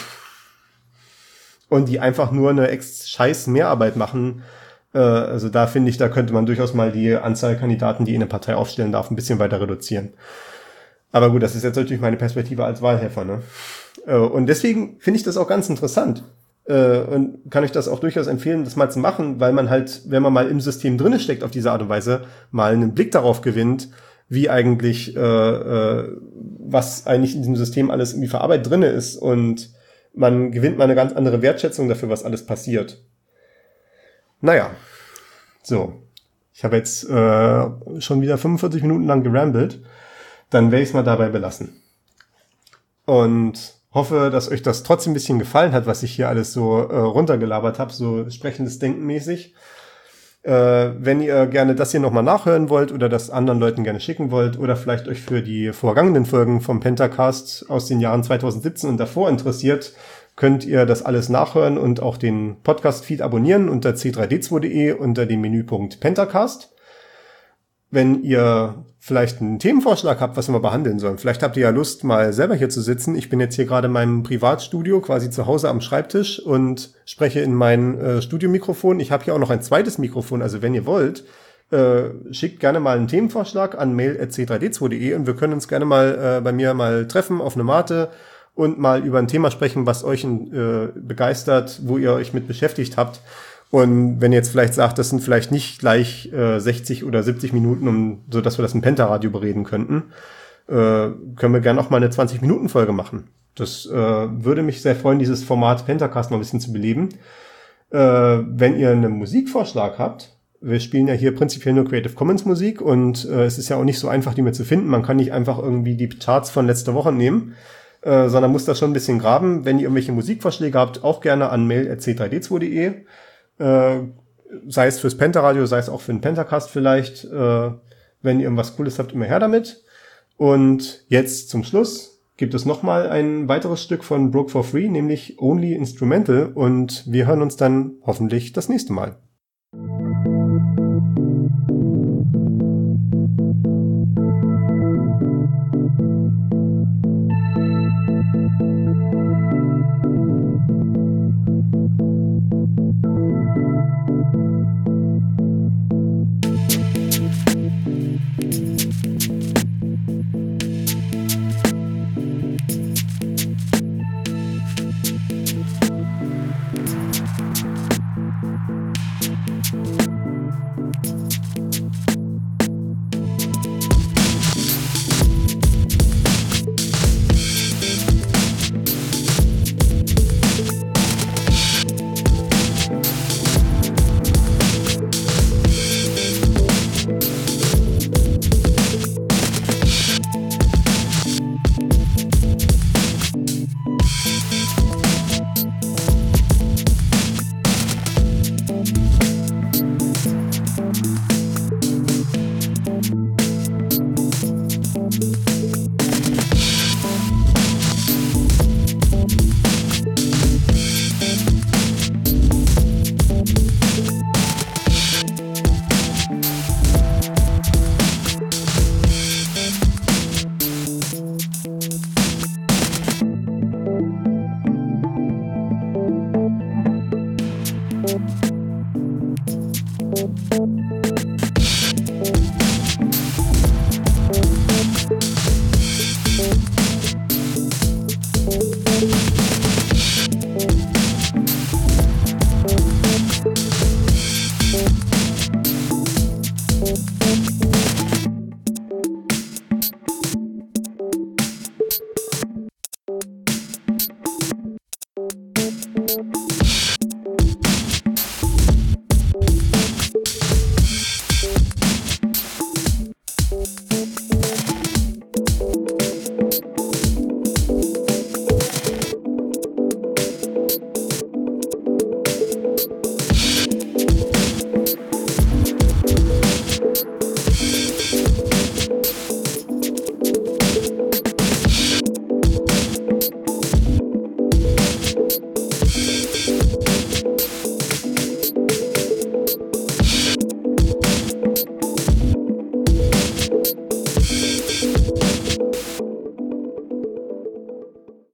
Und die einfach nur eine ex scheiß Mehrarbeit machen. Äh, also da finde ich, da könnte man durchaus mal die Anzahl Kandidaten, die in eine Partei aufstellen darf, ein bisschen weiter reduzieren. Aber gut, das ist jetzt natürlich meine Perspektive als Wahlhelfer. Ne? Äh, und deswegen finde ich das auch ganz interessant. Äh, und kann ich das auch durchaus empfehlen, das mal zu machen, weil man halt, wenn man mal im System drinne steckt auf diese Art und Weise, mal einen Blick darauf gewinnt, wie eigentlich, äh, äh, was eigentlich in diesem System alles irgendwie für Arbeit drinne ist und man gewinnt mal eine ganz andere Wertschätzung dafür, was alles passiert. Naja, so. Ich habe jetzt äh, schon wieder 45 Minuten lang gerambelt. Dann werde ich es mal dabei belassen. Und hoffe, dass euch das trotzdem ein bisschen gefallen hat, was ich hier alles so äh, runtergelabert habe, so sprechendes Denken mäßig. Äh, wenn ihr gerne das hier nochmal nachhören wollt oder das anderen Leuten gerne schicken wollt oder vielleicht euch für die vorgangenen Folgen vom Pentacast aus den Jahren 2017 und davor interessiert, könnt ihr das alles nachhören und auch den Podcast-Feed abonnieren unter c3d2.de unter dem Menüpunkt Pentacast. Wenn ihr vielleicht einen Themenvorschlag habt, was wir behandeln sollen. Vielleicht habt ihr ja Lust, mal selber hier zu sitzen. Ich bin jetzt hier gerade in meinem Privatstudio, quasi zu Hause am Schreibtisch und spreche in mein äh, Studiomikrofon. Ich habe hier auch noch ein zweites Mikrofon, also wenn ihr wollt, äh, schickt gerne mal einen Themenvorschlag an mail.c3d2.de und wir können uns gerne mal äh, bei mir mal treffen auf eine Mate und mal über ein Thema sprechen, was euch äh, begeistert, wo ihr euch mit beschäftigt habt. Und wenn ihr jetzt vielleicht sagt, das sind vielleicht nicht gleich äh, 60 oder 70 Minuten, um so dass wir das im Pentaradio bereden könnten, äh, können wir gerne auch mal eine 20-Minuten-Folge machen. Das äh, würde mich sehr freuen, dieses Format Pentacast mal ein bisschen zu beleben. Äh, wenn ihr einen Musikvorschlag habt, wir spielen ja hier prinzipiell nur Creative Commons Musik und äh, es ist ja auch nicht so einfach, die mir zu finden. Man kann nicht einfach irgendwie die Charts von letzter Woche nehmen, äh, sondern muss da schon ein bisschen graben. Wenn ihr irgendwelche Musikvorschläge habt, auch gerne an mail.c3d2.de. Äh, sei es fürs Pentaradio, sei es auch für den Pentacast vielleicht. Äh, wenn ihr irgendwas Cooles habt, immer her damit. Und jetzt zum Schluss gibt es nochmal ein weiteres Stück von Broke for Free, nämlich Only Instrumental. Und wir hören uns dann hoffentlich das nächste Mal.